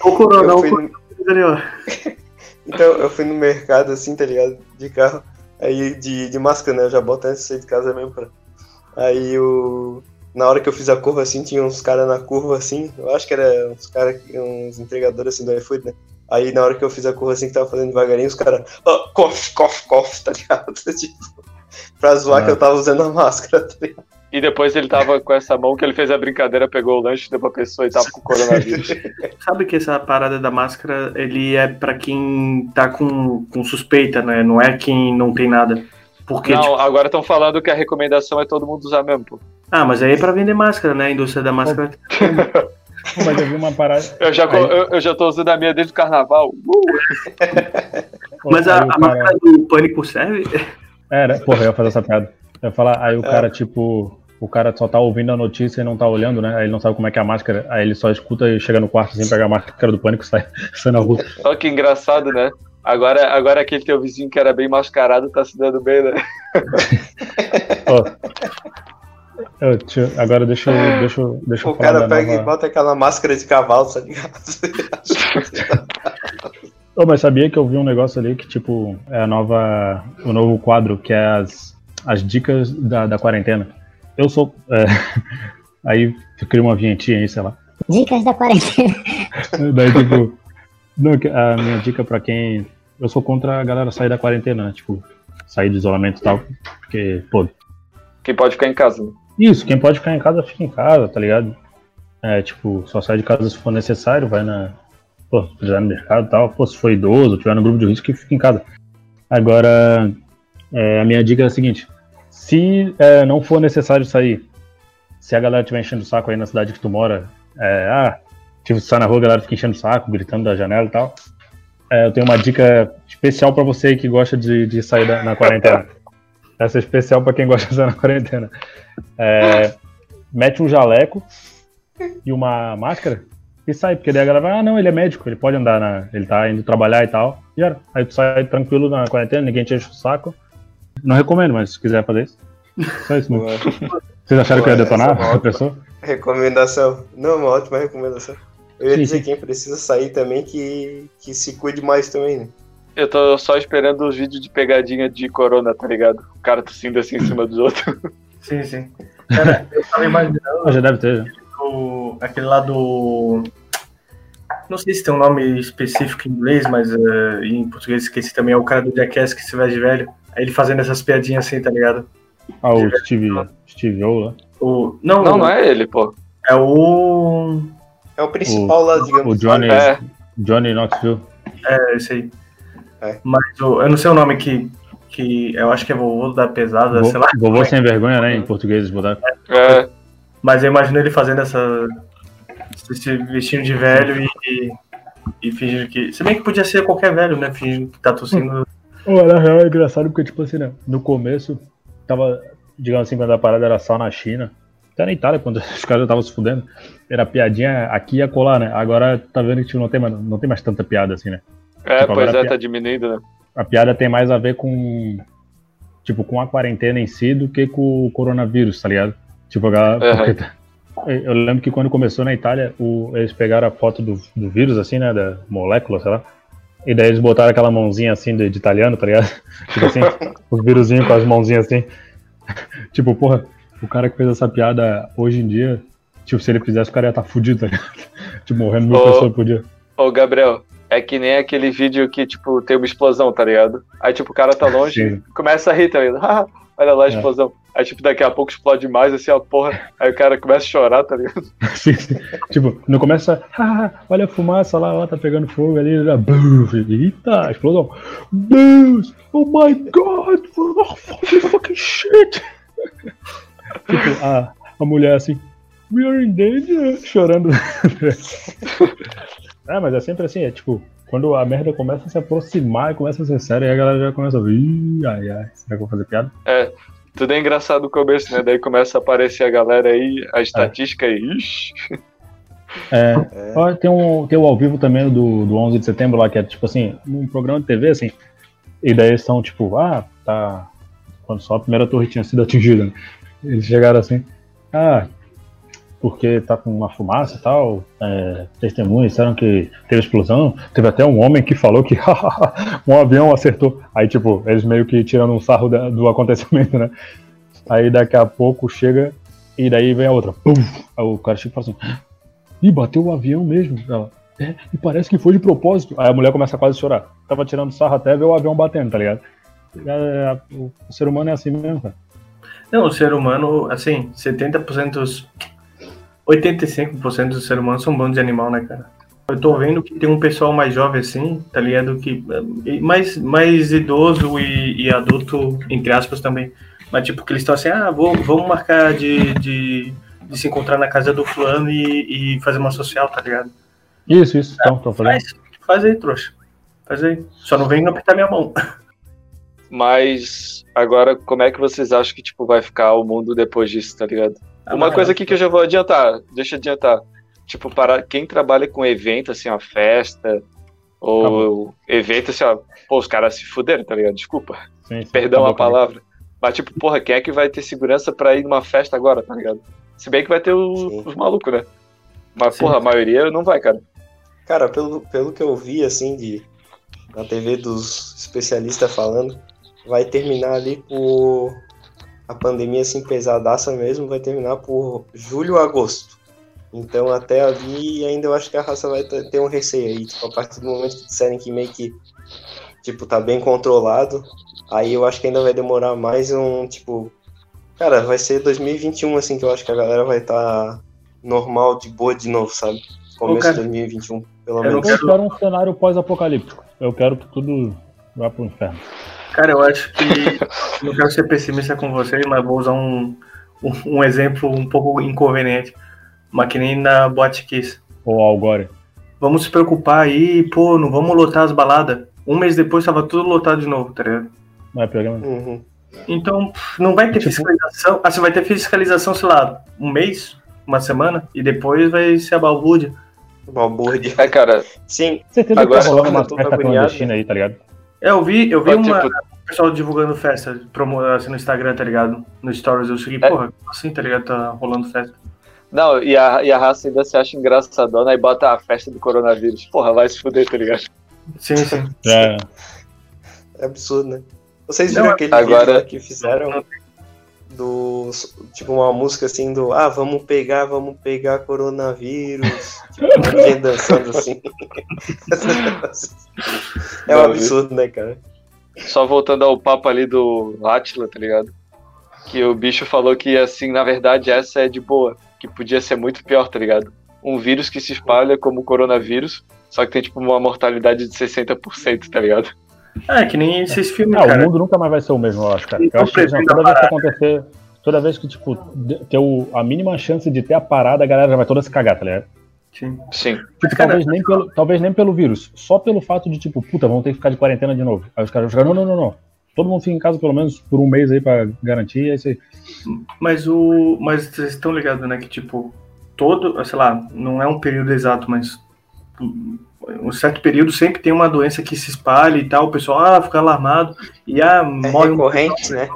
Speaker 4: O corona,
Speaker 2: eu
Speaker 4: o
Speaker 2: fui-. Então, eu fui no mercado, assim, tá ligado? De carro. Aí, de, de máscara, né? Eu já boto antes de sair de casa mesmo. Pra... Aí, o... na hora que eu fiz a curva, assim, tinha uns caras na curva, assim. Eu acho que era uns caras, uns entregadores, assim, do iFood, né? Aí, na hora que eu fiz a curva, assim, que tava fazendo devagarinho, os caras... Oh, cof, cof, cof, tá ligado? Tipo, pra zoar
Speaker 1: Ah.
Speaker 2: que eu tava usando a máscara, tá ligado?
Speaker 3: E depois ele tava com essa mão que ele fez a brincadeira, pegou o lanche, deu pra pessoa e tava com coronavírus.
Speaker 4: Sabe que essa parada da máscara, ele é pra quem tá com, com suspeita, né? Não é quem não tem nada. Porque,
Speaker 3: Não,
Speaker 4: tipo,
Speaker 3: agora estão falando que a recomendação é todo mundo usar mesmo, pô.
Speaker 4: Ah, mas aí é pra vender máscara, né? A indústria da máscara.
Speaker 1: Mas eu vi uma parada.
Speaker 3: Eu já,
Speaker 1: Aí-
Speaker 3: eu, eu já tô usando a minha desde o carnaval. Uh!
Speaker 4: Mas a, a máscara do pânico serve?
Speaker 1: É, né? Porra, eu ia fazer essa piada. Eu ia falar, aí o cara, tipo, o cara só tá ouvindo a notícia e não tá olhando, né? Aí ele não sabe como é que é a máscara. Aí ele só escuta e chega no quarto assim, pega a máscara do pânico e sai, sai na rua.
Speaker 3: Olha que engraçado, né? Agora, agora aquele teu vizinho que era bem mascarado tá se dando bem, né?
Speaker 1: Ó. Eu, deixa- agora deixa eu, deixa eu, deixa eu
Speaker 2: O
Speaker 1: falar
Speaker 2: cara pega e
Speaker 1: nova...
Speaker 2: bota aquela máscara de cavalo, tá ligado?
Speaker 1: Ô, mas sabia que eu vi um negócio ali que, tipo, é a nova, o novo quadro, que é as, as dicas da, da quarentena. Eu sou... é, aí eu crio uma vinhetinha aí, sei lá.
Speaker 5: Dicas da quarentena.
Speaker 1: Daí, tipo, não, a minha dica pra quem. Eu sou contra a galera sair da quarentena, né? Tipo, sair do isolamento e tal. Porque, pô,
Speaker 3: Quem pode ficar em casa.
Speaker 1: Isso, quem pode ficar em casa, fica em casa, tá ligado? É, tipo, só sai de casa se for necessário, vai na. Pô, se precisar no mercado e tal. Pô, se for idoso, tiver no grupo de risco, fica em casa. Agora, é, a minha dica é a seguinte: se é, não for necessário sair, se a galera estiver enchendo o saco aí na cidade que tu mora, é, ah, tipo, sai na rua, a galera fica enchendo o saco, gritando da janela e tal. É, eu tenho uma dica especial pra você que gosta de, de sair da, na quarentena. Essa é especial pra quem gosta de sair na quarentena. É, mete um jaleco e uma máscara e sai, porque daí a galera vai, ah, não, ele é médico, ele pode andar, na, ele tá indo trabalhar e tal. E era. Aí tu sai tranquilo na quarentena, ninguém te enche o saco. Não recomendo, mas se quiser fazer isso. Só isso mesmo. Vocês acharam que eu ia
Speaker 2: é
Speaker 1: detonar
Speaker 2: uma
Speaker 1: a pessoa?
Speaker 2: Recomendação. Não, uma ótima recomendação. Eu ia
Speaker 1: Sim,
Speaker 2: dizer
Speaker 1: sim.
Speaker 2: quem precisa sair também que, que se cuide mais também, né?
Speaker 3: Eu tô só esperando os vídeos de pegadinha de corona, tá ligado? O cara tossindo assim em cima dos outros.
Speaker 4: Sim, sim. Cara, eu tava imaginando
Speaker 1: Ah, já deve ter. já.
Speaker 4: o- aquele lá do. Não sei se tem um nome específico em inglês, mas eh, em português esqueci também. É o cara do Jackass que se veste de velho. Aí ele fazendo essas piadinhas assim, tá ligado?
Speaker 1: Ah, o Steve, Steve O lá.
Speaker 4: O, não,
Speaker 3: Não, não é ele, pô.
Speaker 4: É o.
Speaker 2: É o principal lá, digamos.
Speaker 1: O Johnny,
Speaker 3: É.
Speaker 1: Johnny Knoxville.
Speaker 4: É, esse aí.
Speaker 2: É.
Speaker 4: Mas o, eu não sei o nome que. que eu acho que é vovô da pesada, sei lá.
Speaker 1: Vo- Vovô sem vergonha, né? Em português, botar.
Speaker 3: É,
Speaker 4: Mas eu imagino ele fazendo essa. se vestindo de velho e, e, fingindo que. Se bem que podia ser qualquer velho, né? Fingindo que tá tossindo.
Speaker 1: Pô, na real é engraçado porque, tipo assim, né? No começo, tava, digamos assim, quando a parada era só na China, até na Itália, quando os caras estavam se fudendo, era piadinha aqui e acolá, né? Agora tá vendo que tipo, não, tem mais, não tem mais tanta piada assim, né?
Speaker 3: É
Speaker 1: Tipo,
Speaker 3: pois é, tá diminuindo, né?
Speaker 1: A piada tem mais a ver com, tipo, com a quarentena em si do que com o coronavírus, tá ligado? Tipo, a galera, tá- Eu lembro que quando começou na Itália, o, eles pegaram a foto do, do vírus, assim, né? Da molécula, sei lá. E daí eles botaram aquela mãozinha assim de, de italiano, tá ligado? Tipo assim, os vírusinhos com as mãozinhas assim. tipo, porra, o cara que fez essa piada hoje em dia, tipo, se ele fizesse, o cara ia estar tá fudido, tá ligado? tipo, morrendo mil pessoas por dia.
Speaker 3: Ô, Gabriel, é que nem aquele vídeo que, tipo, tem uma explosão, tá ligado? Aí, tipo, o cara tá longe, Sim. começa a rir, tá ligado? Olha lá a é. explosão. Aí, tipo, daqui a pouco explode mais, assim, a porra. Aí o cara começa a chorar, tá ligado?
Speaker 1: Sim, sim. Tipo, não começa. Ah, olha a fumaça lá, ó, tá pegando fogo ali. Já, eita, explosão. Deus! Oh my god! Oh, fucking shit! tipo, a, a mulher assim. We are in danger! Chorando. É, mas é sempre assim, é tipo, quando a merda começa a se aproximar e começa a ser séria, aí a galera já começa a ver, ai, ai, será que eu vou fazer piada?
Speaker 3: É, tudo é engraçado no começo, né? Daí começa a aparecer a galera aí, a estatística é. aí, ixi.
Speaker 1: É, é. Tem, um, tem o ao vivo também do, do 11 de setembro lá, que é tipo assim, um programa de TV, assim, e daí eles estão tipo, ah, tá, quando só a primeira torre tinha sido atingida, né? eles chegaram assim, ah, porque tá com uma fumaça e tal. É, testemunhas disseram que teve explosão. Teve até um homem que falou que um avião acertou. Aí, tipo, eles meio que tirando um sarro da, do acontecimento, né? Aí daqui a pouco chega e daí vem a outra. Pum! Aí o cara chega e fala assim: Ih, bateu o avião mesmo. Ela, é, e parece que foi de propósito. Aí a mulher começa a quase chorar. Tava tirando sarro até ver o avião batendo, tá ligado? É, é, o ser humano é assim mesmo, cara.
Speaker 4: Não, o ser humano, assim, 70% dos 85% dos seres humanos são bandos de animal, né, cara? Eu tô vendo que tem um pessoal mais jovem assim, tá ligado? Que, mais, mais idoso e, e adulto, entre aspas, também. Mas tipo, que eles estão assim, ah, vou, vamos marcar de, de, de, se encontrar na casa do fulano e, e fazer uma social, tá ligado?
Speaker 1: Isso, isso, então, tô falando.
Speaker 4: Faz, faz aí, trouxa. Faz aí. Só não vem apertar minha mão.
Speaker 3: Mas agora, como é que vocês acham que tipo, vai ficar o mundo depois disso, tá ligado? Uma coisa aqui que eu já vou adiantar, deixa eu adiantar. Tipo, para quem trabalha com evento, assim, uma festa, ou Acabou. evento, assim, ó, pô, os caras se fuderam, tá ligado? Desculpa. Sim, sim. Perdão Acabou a palavra. Mas, tipo, porra, quem é que vai ter segurança pra ir numa festa agora, tá ligado? Se bem que vai ter o, os malucos, né? Mas, sim, porra, a maioria não vai, cara.
Speaker 2: Cara, pelo, pelo que eu vi, assim, de, na TV dos especialistas falando, vai terminar ali por a pandemia assim pesadaça mesmo vai terminar por julho agosto. Então até ali ainda eu acho que a raça vai ter um receio aí. Tipo, a partir do momento que disserem que meio que tipo, tá bem controlado, aí eu acho que ainda vai demorar mais um, tipo. Cara, vai ser 2021, assim, que eu acho que a galera vai estar tá normal, de boa de novo, sabe? Começo de 2021, pelo menos.
Speaker 1: Eu quero um cenário pós-apocalíptico. Eu quero que tudo vá pro inferno.
Speaker 4: Cara, eu acho que. não quero ser pessimista com vocês, mas vou usar um, um, um exemplo um pouco inconveniente. Mas que nem na Boate Kiss.
Speaker 1: Ou Algore.
Speaker 4: Vamos se preocupar aí, pô, não vamos lotar as baladas. Um mês depois tava tudo lotado de novo, tá ligado?
Speaker 1: Não é programa. Uhum.
Speaker 4: Então, não vai ter tipo... fiscalização. Ah, você vai ter fiscalização, sei lá, um mês, uma semana, e depois vai ser a balbúrdia.
Speaker 2: Balbúrdia.
Speaker 3: É, cara.
Speaker 2: Sim.
Speaker 1: Certeza Agora, que tá rolando uma festa clandestina aí, tá ligado?
Speaker 4: É, eu vi, eu vi uma, tipo... pessoal divulgando festa promo, assim, no Instagram, tá ligado? No Stories, eu cheguei, é. porra, assim, tá ligado? Tá rolando festa.
Speaker 3: Não, e a, e a raça ainda se acha engraçadona e bota a festa do coronavírus. Porra, vai se fuder, tá ligado?
Speaker 4: Sim, sim.
Speaker 2: É. É absurdo, né? Vocês viram Não, aquele agora... vídeo que fizeram do. Tipo, uma música assim do. Ah, vamos pegar, vamos pegar coronavírus. tipo, alguém dançando assim. é um absurdo, né, cara?
Speaker 3: Só voltando ao papo ali do Atila, tá ligado? Que o bicho falou que, assim, na verdade, essa é de boa. Que podia ser muito pior, tá ligado? Um vírus que se espalha como o coronavírus, só que tem, tipo, uma mortalidade de 60%, tá ligado?
Speaker 4: É, que nem esses filmes,
Speaker 1: ah, cara. o mundo nunca mais vai ser o mesmo, eu acho, cara. Eu acho que assim, toda vez que acontecer, toda vez que, tipo, ter o, a mínima chance de ter a parada, a galera já vai toda se cagar, tá ligado?
Speaker 3: Sim. Sim.
Speaker 1: Tipo, talvez, nem pelo, talvez nem pelo vírus, só pelo fato de, tipo, puta, vão ter que ficar de quarentena de novo. Aí os caras vão ficar, não, não, não, não. Todo mundo fica em casa pelo menos por um mês aí pra garantir, é isso aí.
Speaker 4: Mas o. Mas vocês estão ligados, né, que, tipo, todo, sei lá, não é um período exato, mas um certo período sempre tem uma doença que se espalha e tal, o pessoal ah, fica alarmado e ah,
Speaker 2: é morre recorrente, um... né?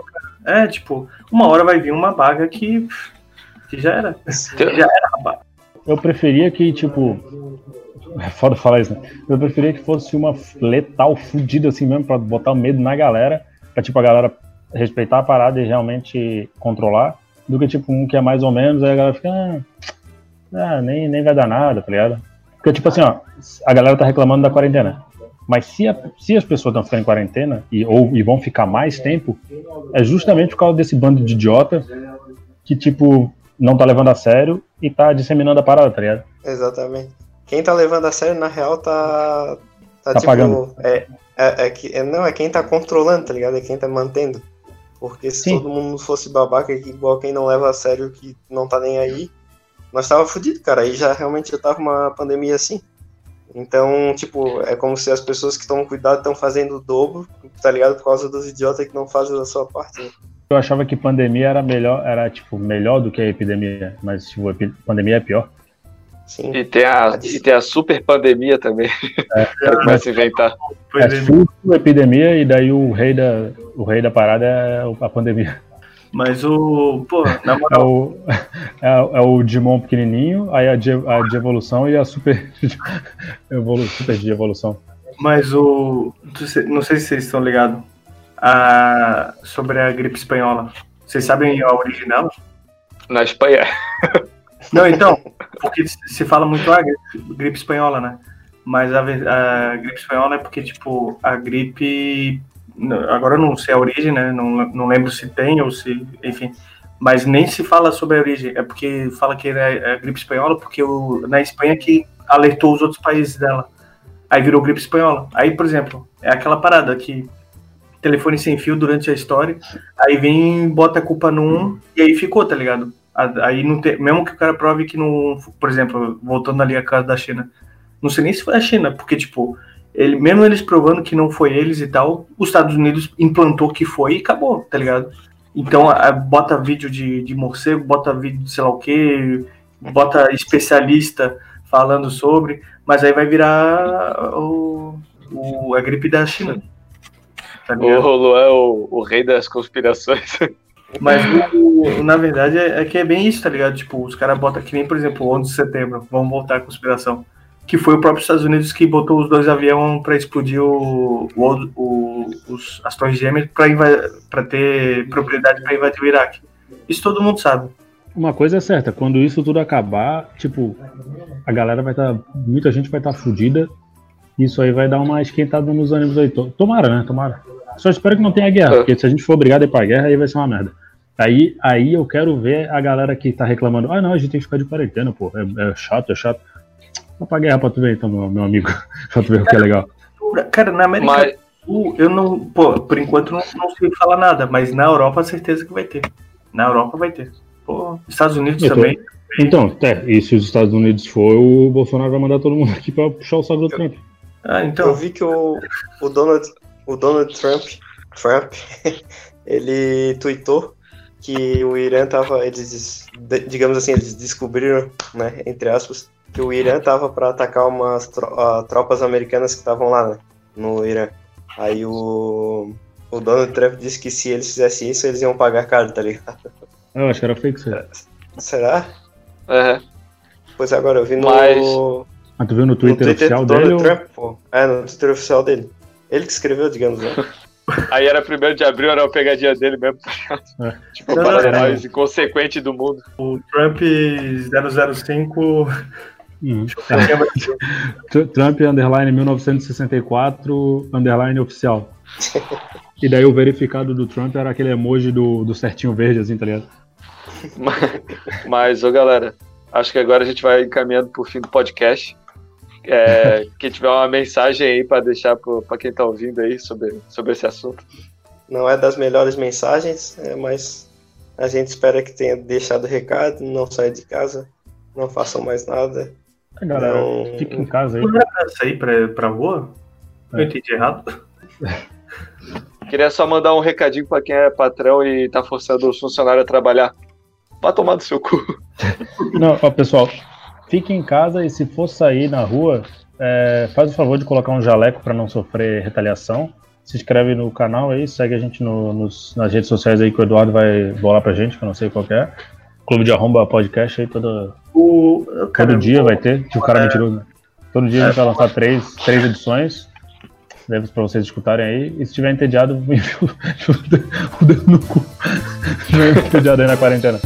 Speaker 4: É, tipo, uma hora vai vir uma baga que, Que já era. Já era, rapaz.
Speaker 1: Eu preferia que, tipo. É foda falar isso, né? Eu preferia que fosse uma letal fudida assim mesmo, pra botar o medo na galera, pra tipo a galera respeitar a parada e realmente controlar, do que tipo um que é mais ou menos, aí a galera fica. Ah, ah, nem, nem vai dar nada, tá ligado? Porque, tipo assim, ó, a galera tá reclamando da quarentena. Mas se, a- se as pessoas estão ficando em quarentena e, ou, e vão ficar mais tempo, é justamente por causa desse bando de idiota que, tipo, não tá levando a sério e tá disseminando a parada, tá ligado?
Speaker 2: Exatamente. Quem tá levando a sério, na real, tá. Tá,
Speaker 1: Tá
Speaker 2: tipo.
Speaker 1: pagando.
Speaker 2: É, é, é que, é- não, é quem tá controlando, tá ligado? É quem tá mantendo. Porque se
Speaker 1: Sim.
Speaker 2: todo mundo fosse babaca, igual quem não leva a sério, que não tá nem aí, nós tava fudido, cara. Aí já realmente já tava uma pandemia assim. Então, tipo, é como se as pessoas que tomam cuidado estão fazendo o dobro, tá ligado? Por causa dos idiotas que não fazem a sua parte. né?
Speaker 1: Eu achava que pandemia era melhor, era tipo melhor do que a epidemia, mas tipo, a pandemia é pior.
Speaker 2: Sim.
Speaker 3: E tem a, e tem a super pandemia também.
Speaker 1: É.
Speaker 3: Começa a inventar.
Speaker 1: É
Speaker 4: é,
Speaker 1: surto, epidemia e daí o rei da o rei da parada é a pandemia.
Speaker 4: Mas o. Pô, na
Speaker 1: É
Speaker 4: moral,
Speaker 1: o é, o- é o Digimon pequenininho, aí a de, a de evolução e a super evolu, super de evolução.
Speaker 4: mas o. Não sei se vocês estão ligados. A, sobre a gripe espanhola. Vocês sabem a origem dela?
Speaker 3: Na Espanha.
Speaker 4: Não, então, porque se fala muito a gripe, gripe espanhola, né? Mas a, a gripe espanhola é porque, tipo, a gripe. Agora não sei a origem, né? Não, não lembro se tem ou se. Enfim. Mas nem se fala sobre a origem. É porque fala que é a gripe espanhola, porque o, na Espanha que alertou os outros países dela. Aí virou gripe espanhola. Aí, por exemplo, é aquela parada que telefone sem fio durante a história, aí vem bota a culpa num e aí ficou, tá ligado? Aí não tem, mesmo que o cara prove que não, por exemplo, voltando ali a casa da China, não sei nem se foi a China, porque tipo, ele mesmo eles provando que não foi eles e tal, os Estados Unidos implantou que foi e acabou, tá ligado? Então, a- bota vídeo de, de morcego, bota vídeo de sei lá o que, bota especialista falando sobre, mas aí vai virar o, o- a gripe da China. Tá?
Speaker 3: O Luan é o, o rei das conspirações.
Speaker 4: Mas o- na verdade é, é que é bem isso, tá ligado? Tipo, os caras botam que nem, por exemplo, o 11 de setembro, vamos voltar à conspiração. Que foi o próprio Estados Unidos que botou os dois aviões pra explodir o, o, o- os, as torres gêmeas pra ter propriedade pra invadir o Iraque. Isso todo mundo sabe.
Speaker 1: Uma coisa é certa, quando isso tudo acabar, tipo, a galera vai estar. muita gente vai estar fudida. Isso aí vai dar uma esquentada nos ânimos aí. To- Tomara, né? Tomara. Só espero que não tenha guerra,
Speaker 3: É.
Speaker 1: porque se a gente for obrigado a ir pra guerra, aí vai ser uma merda. Aí, aí eu quero ver a galera que tá reclamando, ah não, a gente tem que ficar de quarentena, pô. É, é chato, é chato. Vai pra guerra pra tu ver então, meu, meu amigo. pra tu ver o que é legal.
Speaker 4: Cara, na América
Speaker 3: Mas,
Speaker 4: do Sul, eu não. Pô, por enquanto não, não sei falar nada, mas na Europa, certeza que vai ter. Na Europa vai ter. Pô, Estados Unidos
Speaker 1: Eu tô-
Speaker 4: também.
Speaker 1: Então, é, e se os Estados Unidos for, o Bolsonaro vai mandar todo mundo aqui pra puxar o saco do Trump.
Speaker 4: Ah,
Speaker 2: Eu
Speaker 4: então.
Speaker 2: vi que o, o, Donald, o Donald Trump, Trump ele tweetou que o Irã tava, eles, digamos assim, eles descobriram, né, entre aspas, que o Irã tava para atacar umas tro- ah, tropas americanas que estavam lá, né, no Irã. Aí o, o Donald Trump disse que se eles fizessem isso, eles iam pagar caro, tá ligado?
Speaker 1: Eu acho que era fake isso aí.
Speaker 2: Será?
Speaker 3: é,
Speaker 2: Pois agora eu vi no,
Speaker 3: Mas-
Speaker 2: no
Speaker 1: Mas tu viu no Twitter,
Speaker 2: Twitter
Speaker 1: oficial
Speaker 2: do
Speaker 1: dele?
Speaker 2: Donald
Speaker 1: ou-
Speaker 2: Trump, pô. É, no Twitter oficial dele. Ele que escreveu, digamos, né?
Speaker 3: aí era primeiro de abril, era a pegadinha dele mesmo.
Speaker 1: É.
Speaker 3: Tipo, o mais inconsequente do mundo.
Speaker 4: O Trump 005
Speaker 1: Uhum. Tr- Trump, underline 1964, underline oficial. E daí o verificado do Trump era aquele emoji do, do certinho verde, assim, tá ligado?
Speaker 3: Mas, mas, ô galera, acho que agora a gente vai encaminhando pro fim do podcast. É, quem tiver uma mensagem aí pra deixar pra quem tá ouvindo aí sobre, sobre esse assunto.
Speaker 2: Não é das melhores mensagens, é, mas a gente espera que tenha deixado o recado, não saia de casa, não façam mais nada.
Speaker 1: A galera,
Speaker 2: Não-
Speaker 1: fica em casa aí.
Speaker 4: sair pra, pra rua? Eu
Speaker 1: É.
Speaker 4: entendi errado.
Speaker 3: Queria só mandar um recadinho pra quem é patrão e tá forçando os funcionários a trabalhar. Pra tomar do seu cu.
Speaker 1: Não, ó, pessoal, fique em casa e se for sair na rua, é, faz o favor de colocar um jaleco para não sofrer retaliação. Se inscreve no canal aí, segue a gente no- nos- nas redes sociais aí que o Eduardo vai bolar pra gente, que eu não sei qual que é. Clube de Arromba Podcast aí todo,
Speaker 4: O, cara,
Speaker 1: todo dia
Speaker 4: o-
Speaker 1: vai ter. Tipo, o cara
Speaker 4: é.
Speaker 1: mentiroso. né? Todo dia a gente vai lançar três, três edições. Deve pra vocês escutarem aí. E se tiver entediado, o o dedo no cu. É entediado aí na quarentena.